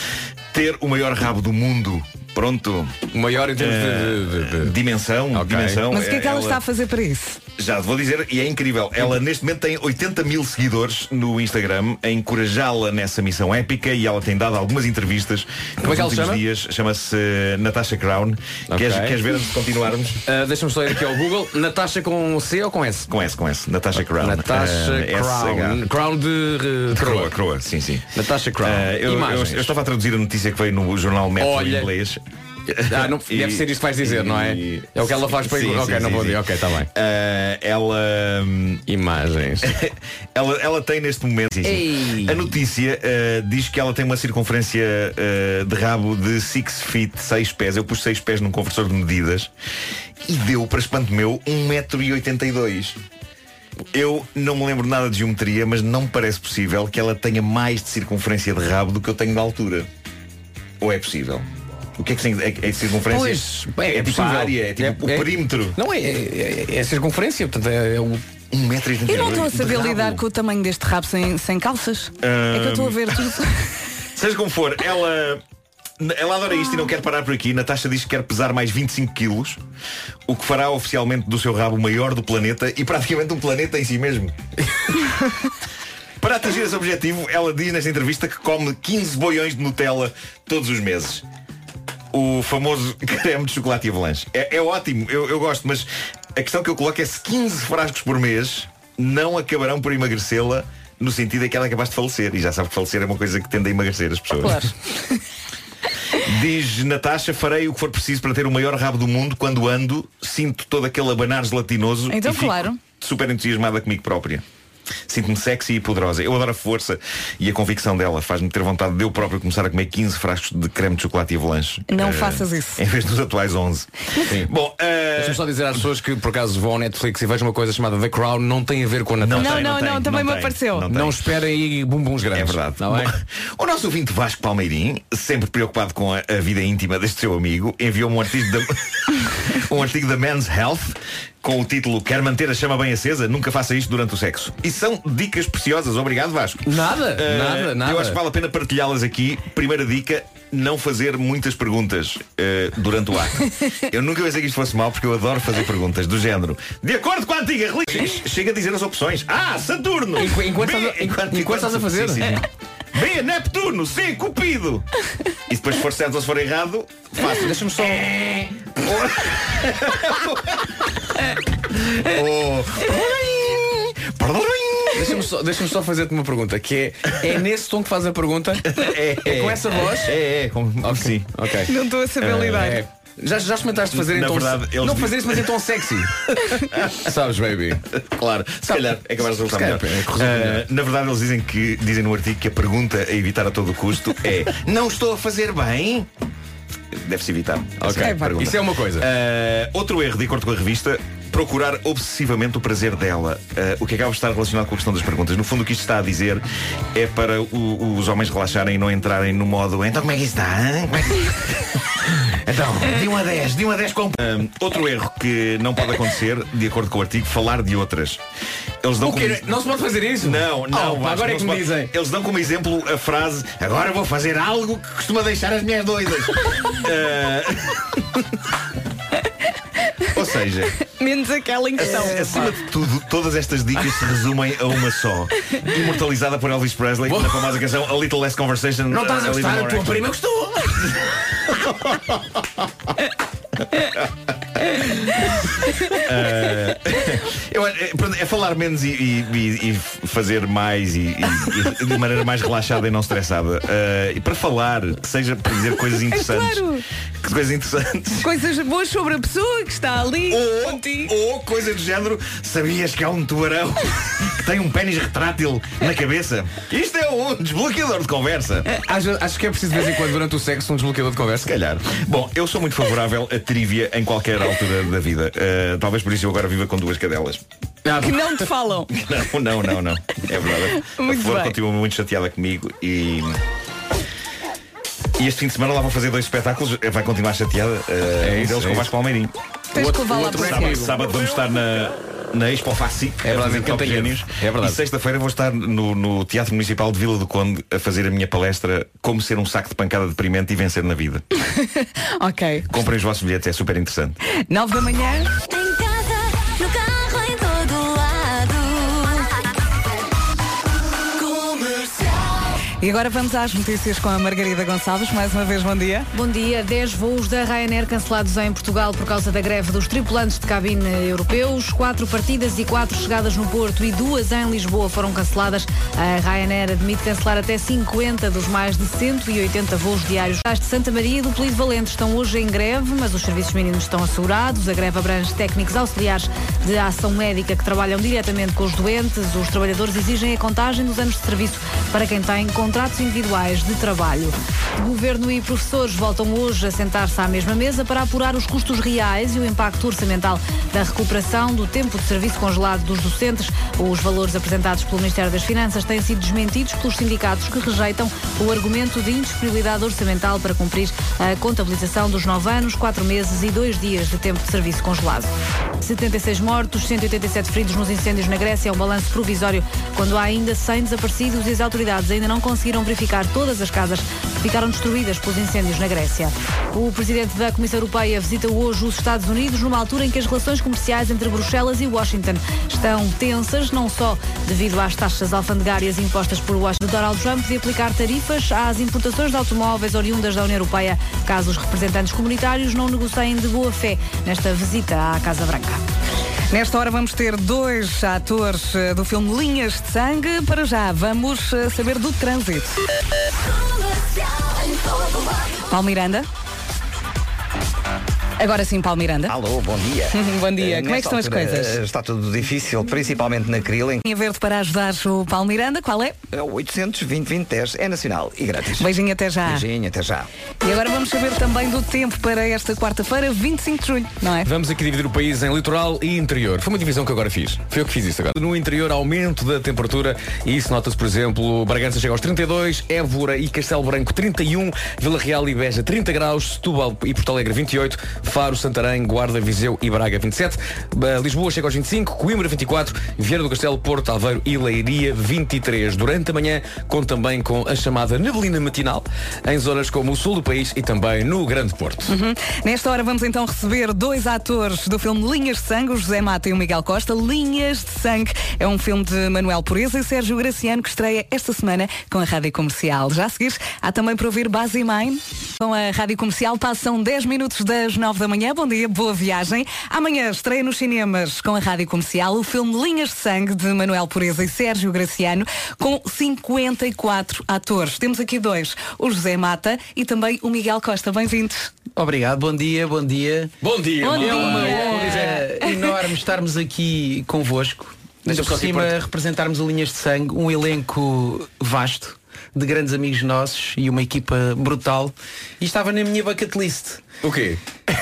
ter o maior rabo do mundo. Pronto. O maior em termos de- de- de- de- Dimensão, Ok. dimensão. Mas o que é que ela, Ela- está a fazer para isso? Já te vou dizer, e é incrível. Ela neste momento tem 80 mil seguidores no Instagram a encorajá-la nessa missão épica e ela tem dado algumas entrevistas. Como é que ela chama? dias. Chama-se eh, Natasha Crown. Queres, queres ver antes de continuarmos? Ah, Deixa-me só ir aqui ao Google. Natasha com C ou com S? Com S, com S. Natasha Crown. Natasha Eh, Crown. Crown de, De coroa. Croa, Croa, sim, sim. Natasha Crown. Eh, eu, eu, eu estava a traduzir a notícia que veio no jornal Metro Olha. em inglês. Ah, não- deve ser isto que vais dizer, não é? É o que ela faz para Sim, Ok, sim, não sim, vou sim. dizer. Ok, está bem. Eh, ela hum, Imagens. ela, ela tem neste momento. Ei. a notícia uh, diz que ela tem uma circunferência uh, de rabo de 6 feet 6 pés eu pus 6 pés num conversor de medidas e deu para espanto meu 1,82m eu não me lembro nada de geometria mas não me parece possível que ela tenha mais de circunferência de rabo do que eu tenho de altura ou é possível? O que é que tem? É, é circunferência? Pois, é, é, tipo a possível. área, é tipo É- o é- perímetro. Não é, é, é a circunferência, portanto é, é o. 1,82m. Eu não estou a saber lidar com o tamanho deste rabo sem, sem calças. É que eu estou a ver tudo. Seja como for, ela. Ela adora isto e não quer parar por aqui. Natasha diz que quer pesar mais 25 quilos, o que fará oficialmente do seu rabo o maior do planeta e praticamente um planeta em si mesmo. Para atingir esse objetivo, ela diz nesta entrevista que come 15 boiões de Nutella todos os meses. O famoso creme de chocolate e avalanche. É, é ótimo, eu, eu gosto, mas a questão que eu coloco é se 15 frascos por mês não acabarão por emagrecê-la no sentido em que ela é capaz de falecer. E já sabe que falecer é uma coisa que tende a emagrecer as pessoas. Claro. Diz Natasha, farei o que for preciso para ter o maior rabo do mundo quando ando, sinto todo aquele abanar gelatinoso Então, e fico claro. super entusiasmada comigo própria. Sinto-me sexy e poderosa. Eu adoro a força e a convicção dela. Faz-me ter vontade de eu próprio começar a comer 15 frascos de creme de chocolate e avalanche. Não Eh, faças isso. Em vez dos atuais 11. Sim. Bom, eh, Deixa-me só dizer às pessoas que por acaso vão ao Netflix e vejam uma coisa chamada The Crown, não tem a ver com a Natasha. Não, tem, não, tem, não, também me tem, apareceu. não Não tem. esperem aí bumbuns grandes. É verdade. Não é? Bom, O nosso ouvinte Vasco Palmeirim, sempre preocupado com a, a vida íntima deste seu amigo, enviou-me um artigo da, um artigo da Men's Health com o título Quer manter a chama bem acesa? Nunca faça isto durante o sexo. E são dicas preciosas. Obrigado, Vasco. Nada, Eh, nada, nada. Eu acho que vale a pena partilhá-las aqui. Primeira dica, não fazer muitas perguntas eh, durante o ato. Eu nunca pensei que isto fosse mal porque eu adoro fazer perguntas do género. De acordo com a antiga religião. Chega a dizer as opções. A. Saturno. Enqu- enquanto B, estás a- enquanto estás a fazer. Sim, sim, sim. B. Neptuno. C. Cupido. E depois se for certo ou se for errado, faço. Deixa-me só. Oh. Deixa-me só, deixa só fazer-te uma pergunta, que é, é nesse tom que faz a pergunta? É, com essa voz? É, é, como, sim. Ok. Não estou a saber lidar. É. Já, já experimentaste fazer Na em tom verdade, eles Não dizem- fazer isso, mas em tom sexy. Sabes, baby? Claro, se calhar é capaz de resultar melhor. é, Ah, melhor. na verdade, eles dizem que dizem no artigo que a pergunta a evitar a todo custo é Não estou a fazer bem? Deve-se evitar. Ok. pergunta. Isso é uma coisa. Ah, outro erro, de acordo com a revista, procurar obsessivamente o prazer dela. Ah, o que acaba de estar relacionado com a questão das perguntas. No fundo, o que isto está a dizer é para o- os homens relaxarem e não entrarem no modo Então como é que isso está? hã? Como é que-" Então, de 1 a 10, de 1 a 10 com. Ah, outro erro que não pode acontecer, de acordo com o artigo, falar de outras. Eles dão O quê? como- Não se pode fazer isso? não, não, Oh, agora é não que se me pode. dizem. Eles dão como exemplo a frase Agora vou fazer algo que costuma deixar as mulheres doidas. Ou seja, Menos aquela em questão. acima de tudo, todas estas dicas se resumem a uma só. Imortalizada por Elvis Presley na famosa canção A Little Less Conversation. Não estás a Little gostar? A tua prima gostou. Ah, eu é, é falar menos e, e- e- fazer mais e, e- e de maneira mais relaxada e não estressada. Ah, e para falar, que seja para dizer coisas interessantes. claro. Que coisas interessantes. Coisas boas sobre a pessoa que está ali contigo. Ou coisa do género, sabias que há um tubarão que tem um pênis retrátil na cabeça? Isto é um desbloqueador de conversa. Acho, acho que é preciso de vez em quando durante o sexo um desbloqueador de conversa. Se calhar. Bom, eu sou muito favorável a trivia em qualquer altura da vida. Ah, talvez por isso eu agora viva com duas cadelas. Que não te falam. Não, não, não, não. É verdade. Muito a Flor bem. continua muito chateada comigo e. E este fim de semana lá vão fazer dois espetáculos. Vai continuar chateada. Uh, É um deles é com o isso. Vasco Palmeirinho. Tens que levar lá para sábado, sábado vamos estar na, na Expo Faci. É verdade, em. Gênios. É verdade. E sexta-feira vou estar no, no Teatro Municipal de Vila do Conde a fazer a minha palestra Como ser um saco de pancada deprimente e vencer na vida. Ok. Comprem os vossos bilhetes, é super interessante. 9 da manhã. E agora vamos às notícias com a Margarida Gonçalves. Mais uma vez, bom dia. Bom dia. 10 voos da Ryanair cancelados em Portugal por causa da greve dos tripulantes de cabine europeus. Quatro partidas e quatro chegadas no Porto e duas em Lisboa foram canceladas. A Ryanair admite cancelar até 50 dos mais de 180 voos diários. As de Santa Maria e do Polido Valente estão hoje em greve, mas os serviços mínimos estão assegurados. A greve abrange técnicos auxiliares de ação médica que trabalham diretamente com os doentes. Os trabalhadores exigem a contagem dos anos de serviço para quem tem contratos individuais de trabalho. Governo e professores voltam hoje a sentar-se à mesma mesa para apurar os custos reais e o impacto orçamental da recuperação do tempo de serviço congelado dos docentes. Os valores apresentados pelo Ministério das Finanças têm sido desmentidos pelos sindicatos que rejeitam o argumento de indisponibilidade orçamental para cumprir a contabilização dos nove anos, quatro meses e dois dias de tempo de serviço congelado. 76 mortos, 187 feridos nos incêndios na Grécia é um balanço provisório quando há ainda 100 desaparecidos e as autoridades ainda não conseguiram verificar todas as casas que ficaram destruídas pelos incêndios na Grécia. O presidente da Comissão Europeia visita hoje os Estados Unidos numa altura em que as relações comerciais entre Bruxelas e Washington estão tensas, não só devido às taxas alfandegárias impostas por Washington. Donald Trump de aplicar tarifas às importações de automóveis oriundas da União Europeia, caso os representantes comunitários não negociem de boa fé nesta visita à Casa Branca. Nesta hora vamos ter dois atores eh, do filme Linhas de Sangue. Para já, vamos eh, saber do trânsito. Paulo Miranda. Agora sim, Paulo Miranda. Alô, bom dia. Bom dia. Eh, Como é que estão as coisas? eh, Está tudo difícil, principalmente na Krill, em Verde para ajudar o Paulo Miranda. Qual é? é o 800 20 20 10 é nacional e grátis. Beijinho até já. Beijinho, até já. E agora vamos saber também do tempo para esta quarta-feira, 25 de julho, não é? Vamos aqui dividir o país em litoral e interior. Foi uma divisão que agora fiz. Foi eu que fiz isso agora. No interior, aumento da temperatura e isso nota-se, por exemplo, Bragança chega aos 32, Évora e Castelo Branco 31, Vila Real e Beja 30 graus, Setúbal e Porto Alegre 28, Faro, Santarém, Guarda, Viseu e Braga 27, Ba- Lisboa chega aos 25, Coimbra 24, Vieira do Castelo, Porto, Aveiro e Leiria 23. Durante a manhã, com também com a chamada neblina matinal em zonas como o sul do país e também no Grande Porto. Uhum. Nesta hora vamos então receber dois atores do filme Linhas de Sangue, o José Mata e o Miguel Costa. Linhas de Sangue é um filme de Manuel Pureza e Sérgio Graciano que estreia esta semana com a Rádio Comercial. Já a seguir, há também para ouvir Base Mine. Com a Rádio Comercial passam 10 minutos das 9 da manhã. Bom dia, boa viagem. Amanhã estreia nos cinemas com a Rádio Comercial o filme Linhas de Sangue de Manuel Pureza e Sérgio Graciano com 54 atores. Temos aqui dois, o José Mata e também o Miguel Costa. Bem-vindos. Obrigado, bom dia, bom dia. Bom dia, Bom bom dia. Uma dia. honra enorme estarmos aqui convosco. Ainda por cima representarmos o Linhas de Sangue, um elenco vasto de grandes amigos nossos e uma equipa brutal. E estava na minha bucket list. O quê?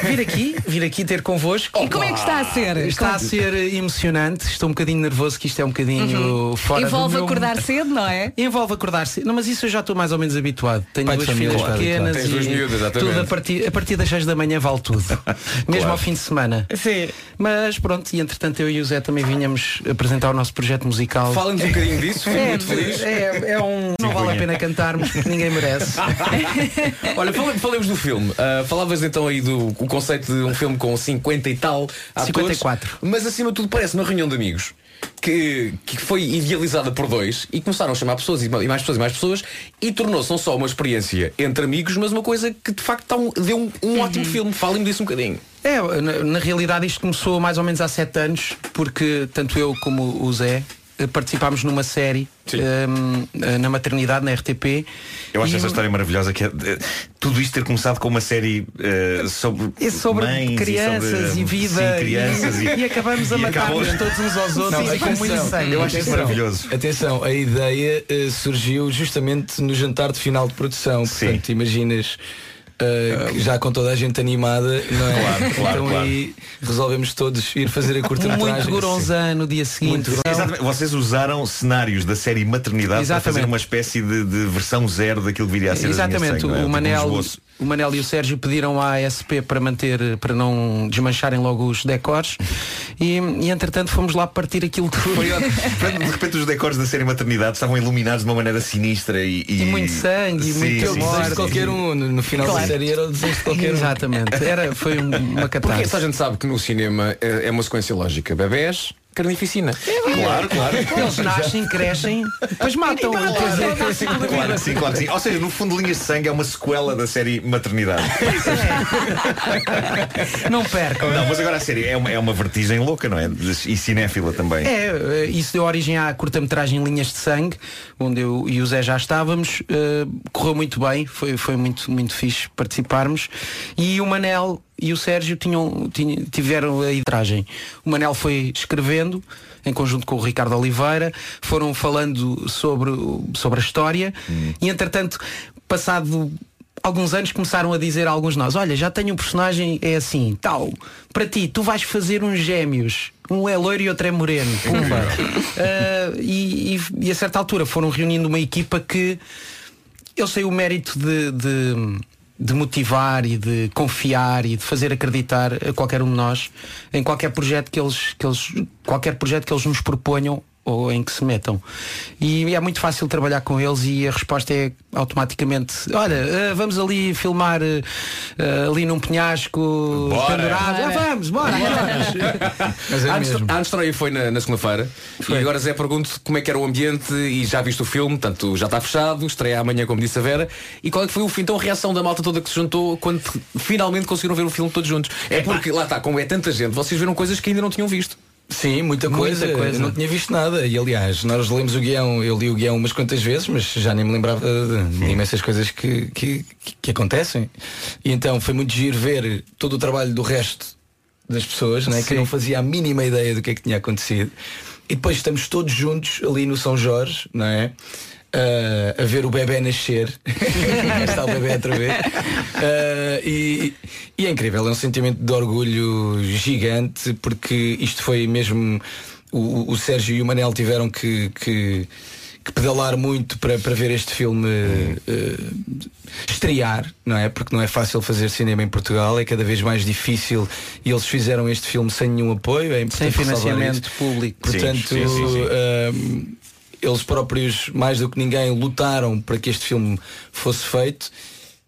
Vir aqui, vir aqui ter convosco. E como é que está a ser? Está a ser emocionante, estou um bocadinho nervoso que isto é um bocadinho fora Uhum. Envolve do meu... acordar cedo, não é? Envolve acordar-se. Não, mas isso eu já estou mais ou menos habituado. Tenho Pai de duas família, filhas claro, pequenas claro. Tens duas e miúdas, exatamente. tudo a partir, a partir das 6 da manhã vale tudo. Mesmo ao fim de semana. Sim. Mas pronto, e entretanto eu e o Zé também vinhamos apresentar o nosso projeto musical. Fala-nos um bocadinho disso, fico É, muito feliz. é, é um. Não vale a pena cantarmos porque ninguém merece. Olha, fale- falemos do filme. Ah, falavas então aí do o conceito de um filme com 50 e tal atores. 54. Mas acima de tudo parece uma reunião de amigos que, que foi idealizada por dois e começaram a chamar pessoas e ma- mais pessoas e mais pessoas e tornou-se não só uma experiência entre amigos, mas uma coisa que de facto tá um- deu um, um ótimo filme. Falem-me disso um bocadinho. É, na, na realidade isto começou mais ou menos há sete anos, porque tanto eu como o Zé participámos numa série ehm, eh, na maternidade, na RTP. Eu acho E- essa história maravilhosa que é, eh, tudo isto ter começado com uma série eh, sobre, E sobre mães crianças e, sobre, e vida sim, crianças e- e acabamos a e matar-nos todos uns aos outros Não, e com atenção, muito sangue. Eu acho isso Atenção, maravilhoso. Atenção, a ideia eh, surgiu justamente no jantar de final de produção. Portanto, imaginas que já com toda a gente animada, não é? Claro, claro, então claro. aí resolvemos todos ir fazer a curta-metragem. Muito goronzã no dia seguinte. Exatamente. Vocês usaram cenários da série Maternidade Exatamente. para fazer uma espécie de, de versão zero daquilo que viria a ser Exatamente, Sangue, é? o, Tipo um Manel, esboço. o Manel e o Sérgio pediram à ASP para manter, para não desmancharem logo os decors e, e entretanto fomos lá partir aquilo tudo. Foi de repente os decors da série Maternidade estavam iluminados de uma maneira sinistra e, E muito sangue, e Sim, muito sim, qualquer um, no, no final Claro. Série era o desejo de qualquer um. Exatamente, era, foi um- uma Porque catástrofe. toda a gente sabe que no cinema é é uma sequência lógica. Bebés, carnificina. Claro, claro. Eles nascem, crescem, depois matam. Claro, claro que sim, claro que sim. Ou seja, no fundo, Linhas de Sangue é uma sequela da série Maternidade. Não percam. Não, mas agora a série é uma, é uma vertigem louca, não é? E cinéfila também. É, eh, isso deu origem à curta-metragem Linhas de Sangue, onde eu e o Zé já estávamos. eh, correu muito bem, foi, foi muito, muito fixe participarmos. E o Manel e o Sérgio tinham, tinham- tiveram a idragem. O Manel foi escrevendo, em conjunto com o Ricardo Oliveira, foram falando sobre, sobre a história e entretanto, passado alguns anos começaram a dizer a alguns de nós, olha, já tenho um personagem, é assim, tal, para ti, tu vais fazer uns gêmeos. Um é loiro e outro é moreno. Pumba. Ah, e, e- e a certa altura foram reunindo uma equipa que eu sei o mérito de, de, de motivar e de confiar e de fazer acreditar a qualquer um de nós em qualquer projeto que eles, que eles qualquer projeto que eles nos proponham ou em que se metam. E é muito fácil trabalhar com eles e a resposta é automaticamente, olha, eh, vamos ali filmar eh, eh, ali num penhasco Bora. pendurado. Ah, vamos, bora. Mas a, antes- a estreia foi na, na segunda-feira e agora Zé pergunto como é que era o ambiente e já viste o filme, portanto já está fechado, estreia amanhã como disse a Vera e qual é que foi o fim, então a reação da malta toda que se juntou quando finalmente conseguiram ver o filme todos juntos? É porque lá está, como é tanta gente, vocês viram coisas que ainda não tinham visto. Sim, muita coisa. Muita coisa. Não tinha visto nada. E aliás, nós lemos o guião, eu li o guião umas quantas vezes, mas já nem me lembrava de, de imensas coisas que, que, que- acontecem. E então foi muito giro ver todo o trabalho do resto das pessoas, né, que não fazia a mínima ideia do que é que tinha acontecido. E depois estamos todos juntos ali no São Jorge, não é? Ah, a ver o bebê nascer. Está o bebê outra vez. Ah, e, e é incrível, é um sentimento de orgulho gigante, porque isto foi mesmo. O, o Sérgio e o Manel tiveram que, que, que pedalar muito para, para ver este filme eh, estrear, não é? Porque não é fácil fazer cinema em Portugal, é cada vez mais difícil e eles fizeram este filme sem nenhum apoio, é Sem financiamento público. Portanto, Sim, sim, sim, sim. ahm, eles próprios, mais do que ninguém, lutaram para que este filme fosse feito.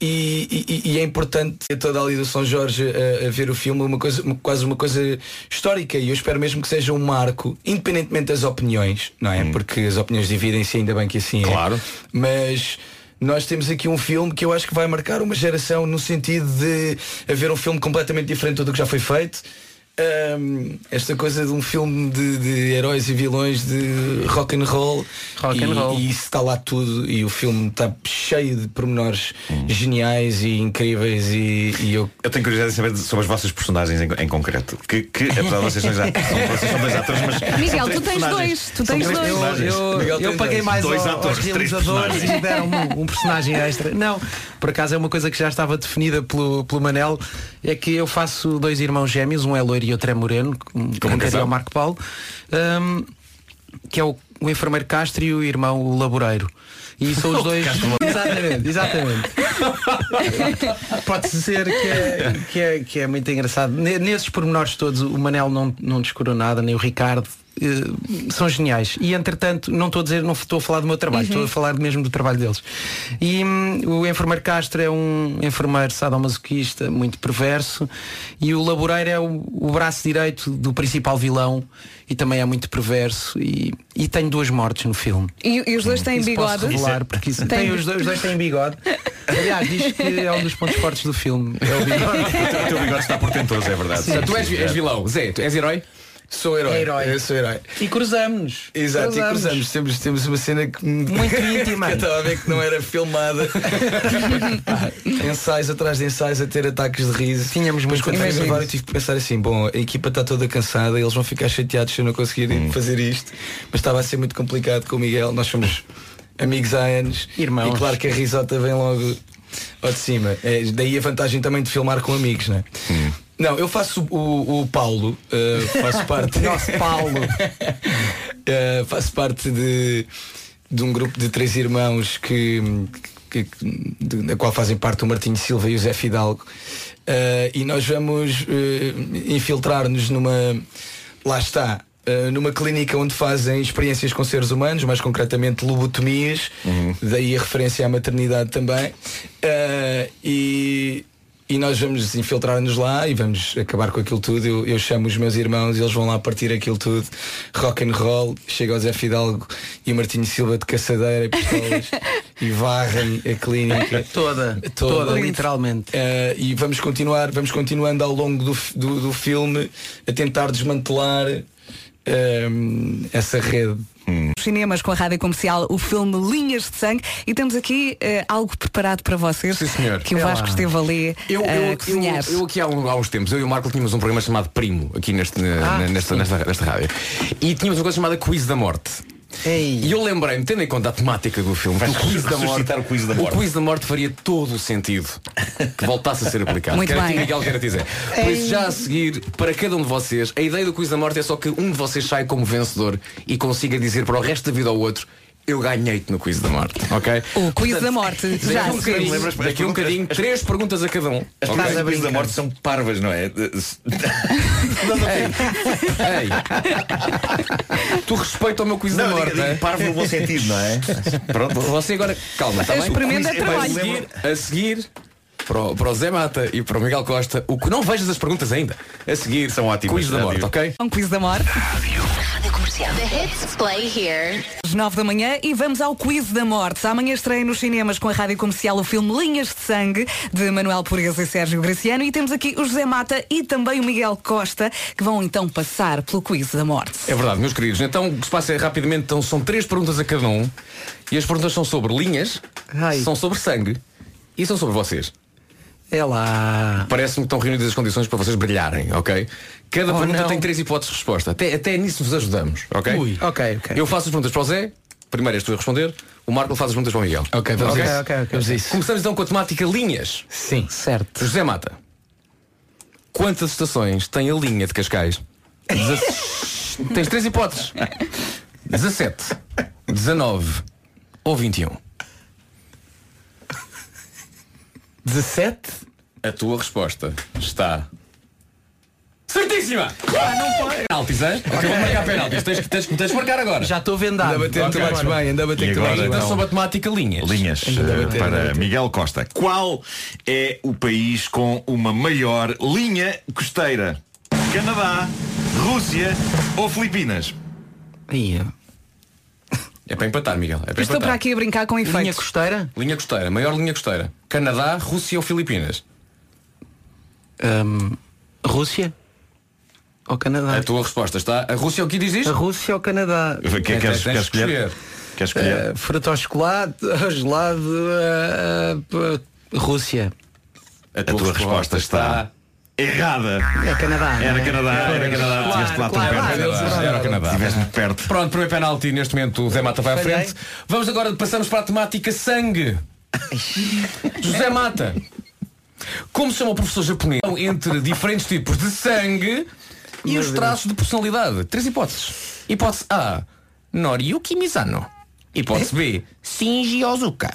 E, e- e é importante ter toda ali do São Jorge a, a ver o filme uma coisa, uma- quase uma coisa histórica e eu espero mesmo que seja um marco, independentemente das opiniões, não é? Porque as opiniões dividem-se ainda bem que assim é. Claro. Mas nós temos aqui um filme que eu acho que vai marcar uma geração no sentido de haver um filme completamente diferente de tudo o que já foi feito. Ahm, esta coisa de um filme de, de heróis e vilões de rock and roll, Rock e, and roll. e isso está lá tudo e o filme está cheio de pormenores geniais e incríveis e, e eu Eu tenho curiosidade de saber sobre as vossas personagens em, em concreto. Que, que apesar de vocês, são, vocês dois atores, mas. Miguel, tu tens dois, tu tens dois. Eu, eu- Miguel eu paguei dois. mais Dois ao- atores, aos três realizadores e deram um, um personagem extra. Não, por acaso é uma coisa que já estava definida pelo, pelo Manel, é que eu faço dois irmãos gêmeos, um é loiro e outro é moreno, com Como com casal? ao Marco Paulo, hum, que é o, o enfermeiro Castro e o irmão o laboreiro. E são os dois. exatamente, exatamente. Pode ser que é, que, é, que é muito engraçado. Ne- Nesses pormenores todos, o Manel não, não descurou nada, nem o Ricardo eh, são geniais. E entretanto, não estou a dizer, não estou a falar do meu trabalho, estou a falar mesmo do trabalho deles. E hum, o enfermeiro Castro é um enfermeiro sadomasoquista, muito perverso, e o Laboreiro é o, o braço direito do principal vilão e também é muito perverso e, e tem duas mortes no filme. E, e os dois têm Isso bigode? Posso revelar, porque isso, Tem. tem, os, dois, os dois têm bigode. Aliás, diz que é um dos pontos fortes do filme. É o bigode. O teu bigode está portentoso, é verdade. Portanto, tu és, és vilão. Zé, tu és herói? Sou herói. Herói. Eu sou herói. E cruzamos. Exato, e cruzamos. Temos, temos uma cena que Muito íntima. que eu estava a ver que não era filmada. Ensaios atrás de ensaios a ter ataques de riso. Tínhamos Mas muito quando fui gravar eu tive que pensar assim, bom, a equipa está toda cansada, eles vão ficar chateados se eu não conseguir fazer isto. Mas estava a ser muito complicado com o Miguel. Nós somos amigos há anos. Irmãos. E claro que a risota vem logo ao de cima. É, daí a vantagem também de filmar com amigos, não é? Não, eu faço o, o- Paulo, uh, faço parte. Nosso Paulo. Uh, faço parte de, de um grupo de três irmãos que, que- que- da qual fazem parte o Martinho Silva e o Zé Fidalgo. Uh, e nós vamos uh, infiltrar-nos numa. Lá está. uh, numa clínica onde fazem experiências com seres humanos, mais concretamente lobotomias, daí a referência à maternidade também. Uh, e, e nós vamos infiltrar-nos lá e vamos acabar com aquilo tudo. Eu, eu chamo os meus irmãos, eles vão lá partir aquilo tudo. Rock and roll, chega o Zé Fidalgo e o Martinho Silva de caçadeira e pistolas e varrem a clínica Toda, toda, literalmente. Eh, e vamos continuar, vamos continuando ao longo do, do, do filme a tentar desmantelar ehm, essa rede. Os cinemas com a rádio comercial, o filme Linhas de Sangue e temos aqui eh, algo preparado para vocês Sim, senhor. que o É Vasco lá. esteve ali Eu, a eu, cozinhar. eu, eu aqui há, um- há uns tempos, eu e o Marco tínhamos um programa chamado Primo, aqui neste, Ah, na- nesta, nesta, nesta rádio. E tínhamos uma coisa chamada Quiz da Morte. E eu lembrei-me, tendo em conta a temática do filme, o quiz da morte, o quiz da morte. o quiz da morte faria todo o sentido que voltasse a ser aplicado. Muito Quero bem. Miguel quer dizer. Por isso, já a seguir, para cada um de vocês, a ideia do quiz da morte é só que um de vocês saia como vencedor e consiga dizer para o resto da vida ao outro. Eu ganhei-te no quiz da morte, ok? O quiz da morte, já a um a bocadinho, Lembras- as daqui a um bocadinho, três perguntas a cada um. As perguntas do quiz da morte são parvas, não é? Ei, tu respeita o meu quiz da Não, morte. digo, digo é? parvo no bom sentido, não é? Pronto, você agora, calma, está bem? Experimenta quiz- trabalho. a seguir, a seguir para, o, para o Zé Mata e para o Miguel Costa, o que não vejas as perguntas ainda. A seguir, São ótimas, quiz da morte, ok? Um quiz da morte, Rádio Comercial. The hits play here. às nove da manhã e vamos ao quiz da morte. Amanhã estreia nos cinemas com a rádio comercial o filme Linhas de Sangue de Manuel Pureza e Sérgio Graciano e temos aqui o José Mata e também o Miguel Costa que vão então passar pelo quiz da morte. É verdade, meus queridos. Então, o que se passa é rapidamente, então, são três perguntas a cada um. E as perguntas são sobre linhas, Ai. são sobre sangue e são sobre vocês. É lá. Parece-me que estão reunidas as condições para vocês brilharem, ok? Cada Oh, pergunta não. tem três hipóteses de resposta. Até, até nisso vos ajudamos, ok? Ui. Ok, ok. Eu faço as perguntas para o Zé, primeiro és tu a responder, o Marco faz as perguntas para o Miguel. Ok, vamos Ok, a isso. ok, ok. Vamos a isso. Começamos então com a temática linhas. Sim. Certo. José Mata, quantas estações tem a linha de Cascais? Dezesse- Tens três hipóteses. 17, 19 ou 21. 17? A tua resposta está. Certíssima! Ah, não pode! Penaltis, hein? Ok, vou marcar penaltis. Tens, tens, tens de marcar agora. Já estou vendado. Anda a bater, tu Ok. bates bem, anda a bater tu agora, bates Então, bem. sobre a temática linhas. Linhas Ainda eh, ter, para ainda. Miguel Costa. Qual é o país com uma maior linha costeira? Canadá, Rússia ou Filipinas? Ia. É para empatar, Miguel. É para Estou para empatar. aqui a brincar com Linha efeitos. costeira? Linha costeira, maior linha costeira. Canadá, Rússia ou Filipinas? Hum, Rússia? Ou Canadá? A tua resposta está. A Rússia é o que diz isto? A Rússia ou Canadá? Quer- Tens- Queres, queres escolher? Queres escolher? Uh, fruta ao chocolate, ao gelado, uh, uh, Rússia. A tua resposta está errada. É Canadá. Era é? Canadá, era Canadá. Estiveste lá tão claro, perto. claro, Era o Canadá. Estiveste muito perto. Pronto, primeiro penalti neste momento o Zé Mata vai à frente. Vamos agora, passamos para a temática sangue. José Mata. Como se chama o professor japonês entre diferentes tipos de sangue e os traços de personalidade? Três hipóteses. Hipótese A, Noriyuki Mizano. Hipótese B, Shinji Ozuka.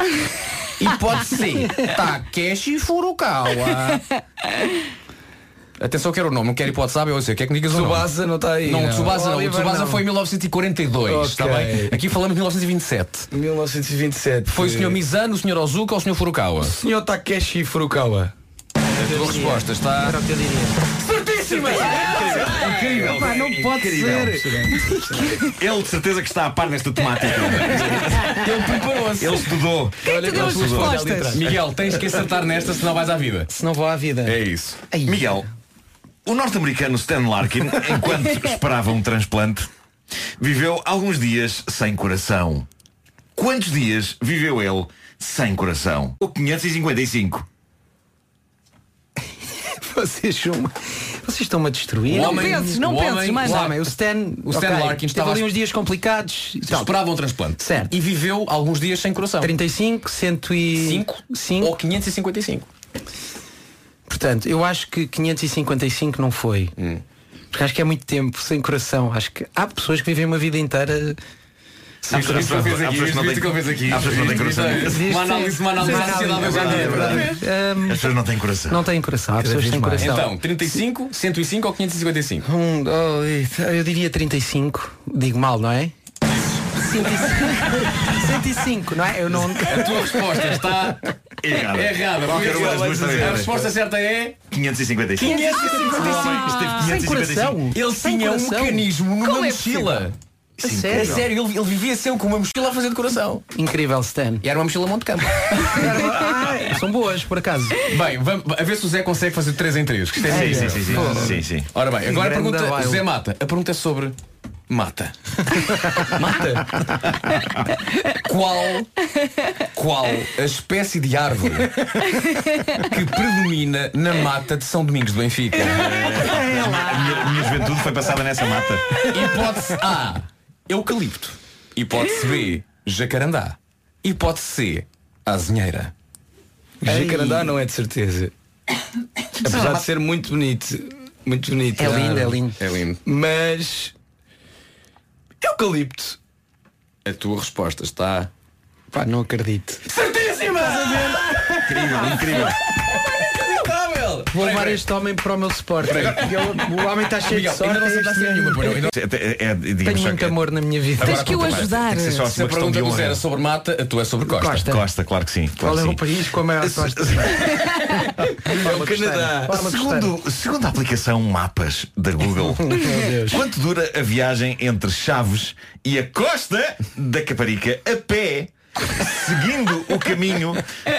Hipótese C, Takeshi Furukawa. Atenção que era o nome, não quero ir para o WhatsApp, eu sei, quer que me digas o nome? Tsubasa não está aí, Não, não. Tsubasa não. O Tsubasa não. foi em 1942, Ok. está bem? Aqui falamos de 1927. 1927. Foi o Sr. Mizano, o Sr. Ozuka ou o Sr. Furukawa? Senhor Takeshi Furukawa. A tua resposta está... O. Certíssima! Incrível. Não pode Incrível. ser. Ele de certeza que está a par desta temática. Ele preparou-se. Ele estudou. Quem é que te deu as respostas? Miguel, tens que acertar nesta, senão vais à vida. Se não vou à vida. É isso. Miguel, o norte-americano Stan Larkin, enquanto esperava um transplante, viveu alguns dias sem coração. Quantos dias viveu ele sem coração? O 555. Vocês são. Vocês estão-me a destruir. O Não homem- penses, não o penses, homem- mais O nada. homem, o Stan, O Stan ok, Larkin teve estava ali uns dias complicados e tal. Esperava um transplante. Certo. E viveu alguns dias sem coração. 35, 105. 5 ou 555. Portanto, eu acho que 555 não foi. Hum. Porque acho que é muito tempo sem coração. Acho que há pessoas que vivem uma vida inteira. Há pessoas que não têm- há pessoas que não coração. Uma análise, uma análise da sociedade As pessoas não têm coração. não têm coração. Há pessoas que têm coração. Então, 35, 105 ou 555? Um, oh, eu diria 35. Digo mal, não é? 105, 105 não é? Eu não. A tua resposta está Errada. errada. Qualquer uma das duas está A resposta certa é 555. 555. Esteve Sem 555. coração. Ele tinha um mecanismo numa é mochila. A É sério? sério, ele, ele vivia sempre com uma mochila a fazer de coração. Incrível, Stan. E era uma mochila Monte Campo. São boas, por acaso. Bem, vamos, a ver se o Zé consegue fazer 3 em 3. Isto é Sim, sim, sim, sim, sim, sim. Ora bem, agora pergunta. Zé Mata, a pergunta é sobre mata. Mata. Qual, qual a espécie de árvore que predomina na mata de São Domingos do Benfica? A minha, a minha juventude foi passada nessa mata. Hipótese A, eucalipto. Hipótese B, jacarandá. Hipótese C, azinheira. Jacarandá não é de certeza. Apesar de ser muito bonito. Muito bonito. É a lindo, é lindo. É lindo. Mas. Eucalipto. A tua resposta está. Pá, não acredito. Incrível, incrível. Vou levar este homem para o meu suporte. O homem está cheio Miguel, de sorte. ainda não é sentaste nenhuma, pois não. É, é, Tenho muito que- amor na minha vida. Tens que o Agora, ajudar. Se a pergunta de do era sobre mata, a tua é sobre Costa. Costa. Costa, claro que sim. Claro Qual é o país com a maior costa? É o Canadá. Segundo, segundo a aplicação Mapas da Google, quanto dura a viagem entre Chaves e a costa da Caparica a pé, seguindo o caminho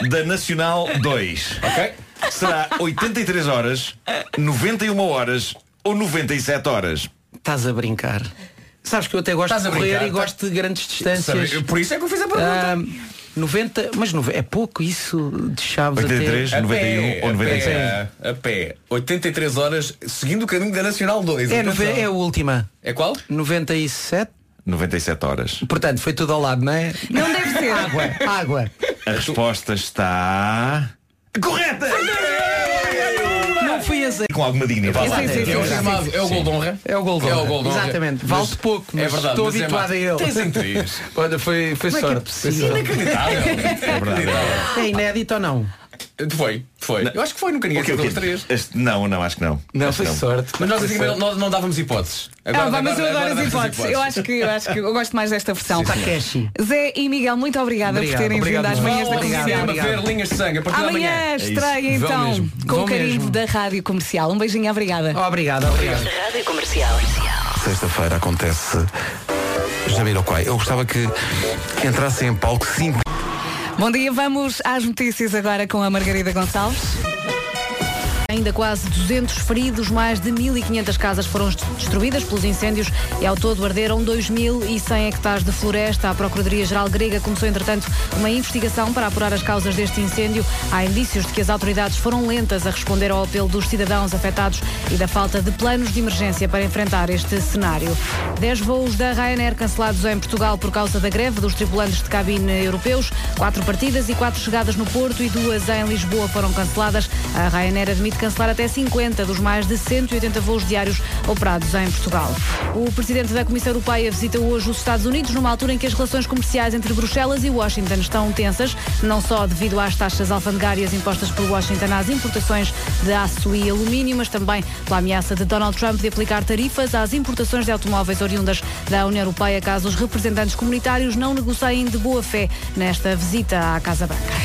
da Nacional 2? Ok? Será 83 horas, 91 horas ou 97 horas? Estás a brincar. Sabes que eu até gosto Estás a de correr brincar, e tá- gosto de grandes distâncias. Sabe, Por isso é que eu fiz a pergunta. Ah, 90, mas nove- é pouco isso de chaves 83, até. 91 pé, ou a 97? pé, a pé. 83 horas seguindo o caminho da Nacional 2. É, Atenção. nove- é a última. É qual? 97. 97 horas. Portanto, foi tudo ao lado, não é? Não deve ser. Água, água. A resposta está. Correta! Zero. Com alguma dignidade. Sim, sim, sim, É o sim, chamado, é o gol de honra. É o gol de É o honra. gol de honra. Exatamente. Mas- Vale pouco, mas é verdade, estou mas é habituado má. a ele. Tens em três. Olha, foi, foi é é sorte. Foi possível? sorte. Inacreditável. É. É inédito ou não? Foi, foi. Eu acho que foi, nunca ninguém O quê, o acertou quê? os três. Este- não, não, acho que não. Não, Acho foi que sorte. Mas nós antigamente sorte. não, não dávamos hipóteses. Ah, vá, mas eu agora- adoro agora as damos hipóteses. Eu acho que eu acho que eu gosto mais desta versão. Takeshi. Zé e Miguel, muito obrigada Obrigado, por terem obrigado vindo às manhãs da cinema ver linhas de sangue a partir da Amanhã manhã. estreia Vão então mesmo. com Vão o carinho mesmo. da Rádio Comercial. Um beijinho, obrigada. Obrigado, obrigado. Rádio Comercial. Sexta-feira acontece Jamiroquai. Eu gostava que entrasse em palco cinco. Bom dia, vamos às notícias agora com a Margarida Gonçalves. Ainda quase 200 feridos, mais de 1.500 casas foram destruídas pelos incêndios e ao todo arderam 2.100 hectares de floresta. A Procuradoria-Geral Grega começou, entretanto, uma investigação para apurar as causas deste incêndio. Há indícios de que as autoridades foram lentas a responder ao apelo dos cidadãos afetados e da falta de planos de emergência para enfrentar este cenário. 10 voos da Ryanair cancelados em Portugal por causa da greve dos tripulantes de cabine europeus. Quatro partidas e quatro chegadas no Porto e duas em Lisboa foram canceladas. A Ryanair admite cancelar até 50 dos mais de 180 voos diários operados em Portugal. O presidente da Comissão Europeia visita hoje os Estados Unidos numa altura em que as relações comerciais entre Bruxelas e Washington estão tensas, não só devido às taxas alfandegárias impostas por Washington às importações de aço e alumínio, mas também pela ameaça de Donald Trump de aplicar tarifas às importações de automóveis oriundas da União Europeia caso os representantes comunitários não negociem de boa fé nesta visita à Casa Branca.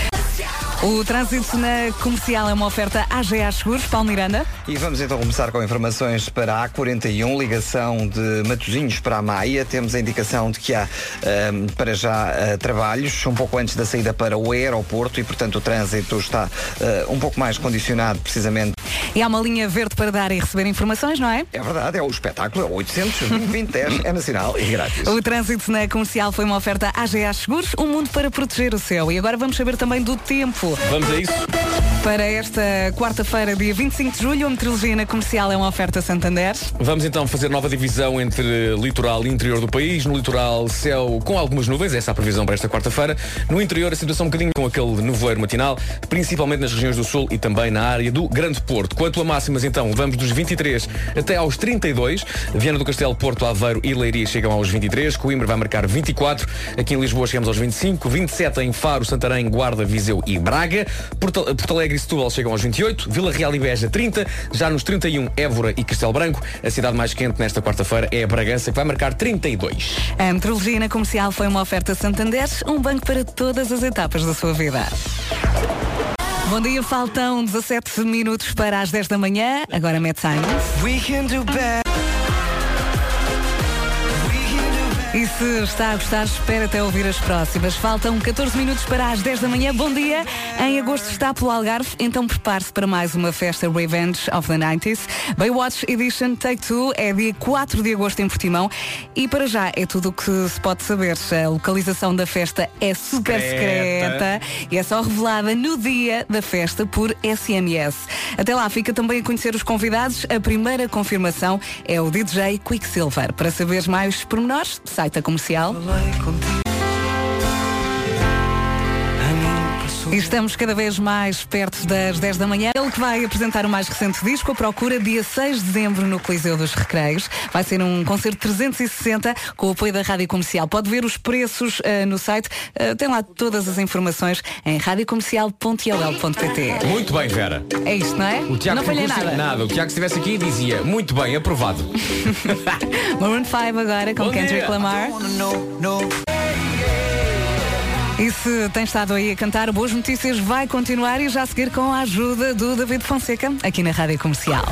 O trânsito na comercial é uma oferta AGA Seguros, Paulo Miranda. E vamos então começar com informações para a A41, ligação de Matosinhos para a Maia. Temos a indicação de que há ahm, para já ah, trabalhos, um pouco antes da saída para o aeroporto e, portanto, o trânsito está ah, um pouco mais condicionado precisamente. E há uma linha verde para dar e receber informações, não é? É verdade, é o espetáculo, é o 800 2010 é nacional e grátis. O trânsito na comercial foi uma oferta AGA Seguros, um mundo para proteger o céu. E agora vamos saber também do tempo. Vamos a isso? Para esta quarta-feira, dia 25 de julho, a meteorologia na comercial é uma oferta Santander. Vamos então fazer nova divisão entre litoral e interior do país. No litoral, céu com algumas nuvens, essa é a previsão para esta quarta-feira. No interior, a situação um bocadinho com aquele nevoeiro matinal, principalmente nas regiões do sul e também na área do Grande Porto. Quanto a máximas, então, vamos dos 23 até aos 32. Viana do Castelo, Porto, Aveiro e Leiria chegam aos 23. Coimbra vai marcar 24. Aqui em Lisboa chegamos aos 25. 27 em Faro, Santarém, Guarda, Viseu e Braga. Porto, Porto Alegre e Setúbal chegam aos 28. Vila Real e Beja 30. Já nos 31, Évora e Castelo Branco. A cidade mais quente nesta quarta-feira é a Bragança, que vai marcar 32. A meteorologia na comercial foi uma oferta Santander, um banco para todas as etapas da sua vida. Bom dia, faltam 17 minutos para as 10 da manhã. Agora mete Simons. E se está a gostar, espera até ouvir as próximas. Faltam 14 minutos para as 10 da manhã. Bom dia. Em agosto está pelo Algarve, então prepare-se para mais uma festa Revenge of the 90s. Baywatch Edition Take Two é dia 4 de agosto em Portimão. E para já é tudo o que se pode saber. A localização da festa é super secreta, e é só revelada no dia da festa por SMS. Até lá fica também a conhecer os convidados. A primeira confirmação é o DJ Quicksilver. Para saberes mais pormenores, site da comercial. E estamos cada vez mais perto das 10 da manhã. Ele que vai apresentar o mais recente disco, a procura, dia 6 de dezembro no Coliseu dos Recreios. Vai ser um concerto 360 com o apoio da Rádio Comercial. Pode ver os preços eh, no site. Eh, tem lá todas as informações em radiocomercial.ol.pt. Muito bem, Vera. É isto, não é? O Tiago não falhei Concurso- nada. O Tiago se estivesse aqui dizia, muito bem, aprovado. Maroon 5 agora com Bom Kendrick. Lamar. E se tem estado aí a cantar, Boas Notícias vai continuar e já seguir com a ajuda do David Fonseca, aqui na Rádio Comercial.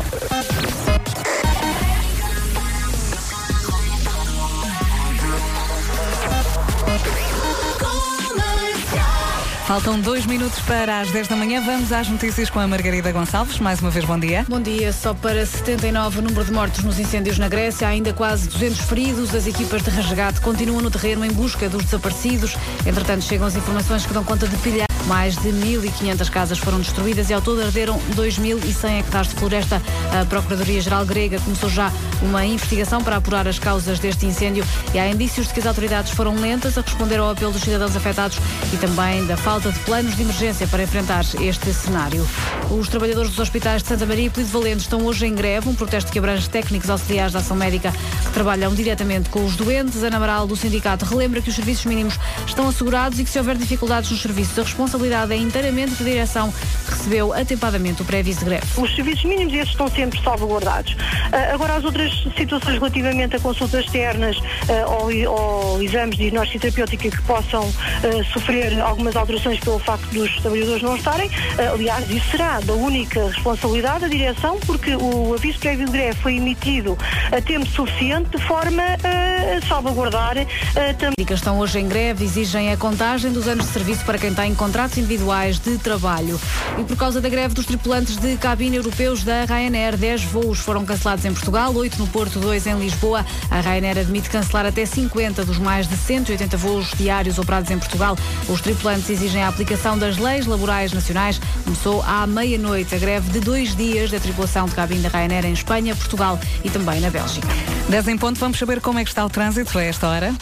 Faltam dois minutos para as 10 da manhã. Vamos às notícias com a Margarida Gonçalves. Mais uma vez, bom dia. Bom dia. Só para 79 o número de mortos nos incêndios na Grécia, há ainda quase 200 feridos. As equipas de resgate continuam no terreno em busca dos desaparecidos. Entretanto, chegam as informações que dão conta de pilhar. Mais de 1.500 casas foram destruídas e ao todo arderam 2.100 hectares de floresta. A Procuradoria-Geral grega começou já uma investigação para apurar as causas deste incêndio e há indícios de que as autoridades foram lentas a responder ao apelo dos cidadãos afetados e também da falta de planos de emergência para enfrentar este cenário. Os trabalhadores dos hospitais de Santa Maria e Polido Valente estão hoje em greve, um protesto que abrange técnicos auxiliares da ação médica que trabalham diretamente com os doentes. Ana Amaral, do sindicato, relembra que os serviços mínimos estão assegurados e que se houver dificuldades nos serviços, a responsabilidade é inteiramente da direção que recebeu atempadamente o pré-aviso de greve. Os serviços mínimos esses estão sempre salvaguardados. Ah, agora, as outras situações relativamente a consultas externas ah, ou, ou exames de diagnóstico terapêutica que possam ah, sofrer algumas alterações pelo facto dos trabalhadores não estarem, ah, aliás, isso será da única responsabilidade da direção, porque o aviso prévio de greve foi emitido a tempo suficiente de forma a salvaguardar ah, também. Médicas estão hoje em greve, exigem a contagem dos anos de serviço para quem tem contratos individuais de trabalho. E por causa da greve dos tripulantes de cabine europeus da Ryanair, 10 voos foram cancelados em Portugal, 8 no Porto, 2 em Lisboa. A Ryanair admite cancelar até 50 dos mais de 180 voos diários operados em Portugal. Os tripulantes exigem a aplicação das leis laborais nacionais. Começou à meia-noite a greve de dois dias da tripulação de cabine da Ryanair em Espanha, Portugal e também na Bélgica. 10 em ponto, vamos saber como é que está o trânsito a esta hora.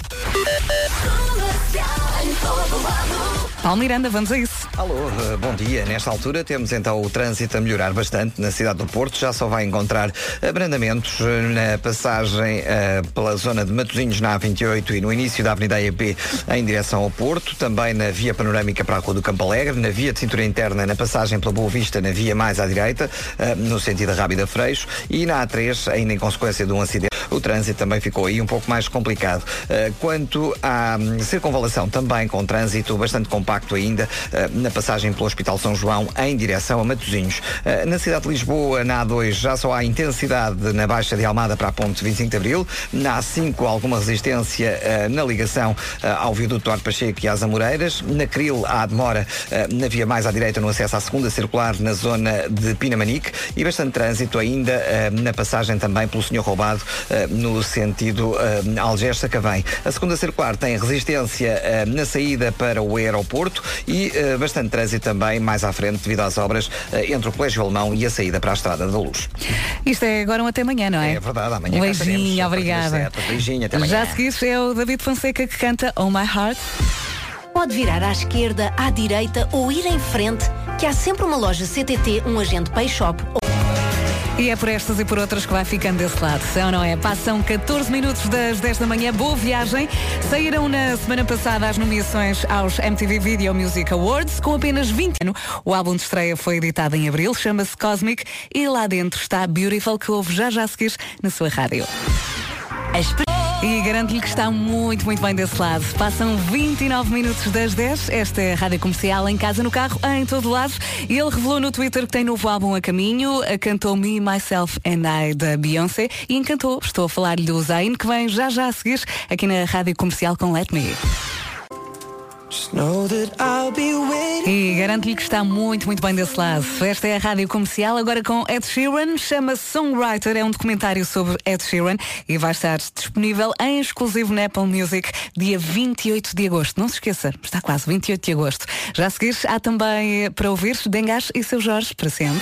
Paulo Miranda, vamos a isso. Alô, eh, bom dia. Nesta altura temos então o trânsito a melhorar bastante na cidade do Porto. Já só vai encontrar abrandamentos eh, na passagem eh, pela zona de Matosinhos na A28 e no início da Avenida AEP em direção ao Porto. Também na via panorâmica para a Rua do Campo Alegre. Na via de cintura interna na passagem pela Boa Vista na via mais à direita, eh, no sentido da Rábida Freixo. E na A3, ainda em consequência de um acidente, o trânsito também ficou aí um pouco mais complicado. Eh, Quanto à hum, circunvalação, também com trânsito bastante compacto ainda eh, na passagem pelo Hospital São João em direção a Matosinhos. Eh, Na cidade de Lisboa, na A2, já só há intensidade na Baixa de Almada para a ponte 25 de Abril. Na A5, alguma resistência eh, na ligação ao viaduto Duarte Pacheco e às Amoreiras. Na Cril, há demora na via mais à direita no acesso à segunda circular na zona de Pinamanique e bastante trânsito ainda na passagem também pelo Senhor Roubado no sentido uh, Algés-Sacavém. A segunda circular tem resistência na saída para o aeroporto e eh, bastante trânsito também mais à frente devido às obras eh, entre o Colégio Alemão e a saída para a Estrada da Luz. Isto é agora um até amanhã, não é? É verdade, amanhã Um beijinho, obrigada. Beijinho, até amanhã. Já a seguir é o David Fonseca que canta Oh My Heart. Pode virar à esquerda, à direita ou ir em frente, que há sempre uma loja CTT, um agente Pay Shop E é por estas e por outras que vai ficando desse lado, são, não é? Passam 14 minutos das 10 da manhã, boa viagem. Saíram na semana passada as nomeações aos MTV Video Music Awards com apenas 20 anos. O álbum de estreia foi editado em abril, chama-se Cosmic e lá dentro está Beautiful, que ouve já já a seguir na sua rádio. E garanto-lhe que está muito, muito bem desse lado. Passam 29 minutos das 10. Esta é a Rádio Comercial em casa, no carro, em todo lado. E ele revelou no Twitter que tem novo álbum a caminho. Cantou Me, Myself and I da Beyoncé e encantou. Estou a falar-lhe do Zayn, que vem já já a seguir aqui na Rádio Comercial com Let Me. E garanto-lhe que está muito, muito bem desse lado. Esta é a Rádio Comercial, agora com Ed Sheeran, chama-se Songwriter, é um documentário sobre Ed Sheeran e vai estar disponível em exclusivo na Apple Music dia 28 de agosto. Não se esqueça, está quase 28 de agosto. Já a seguir, há também para ouvir Dengas e seu Jorge, para sempre.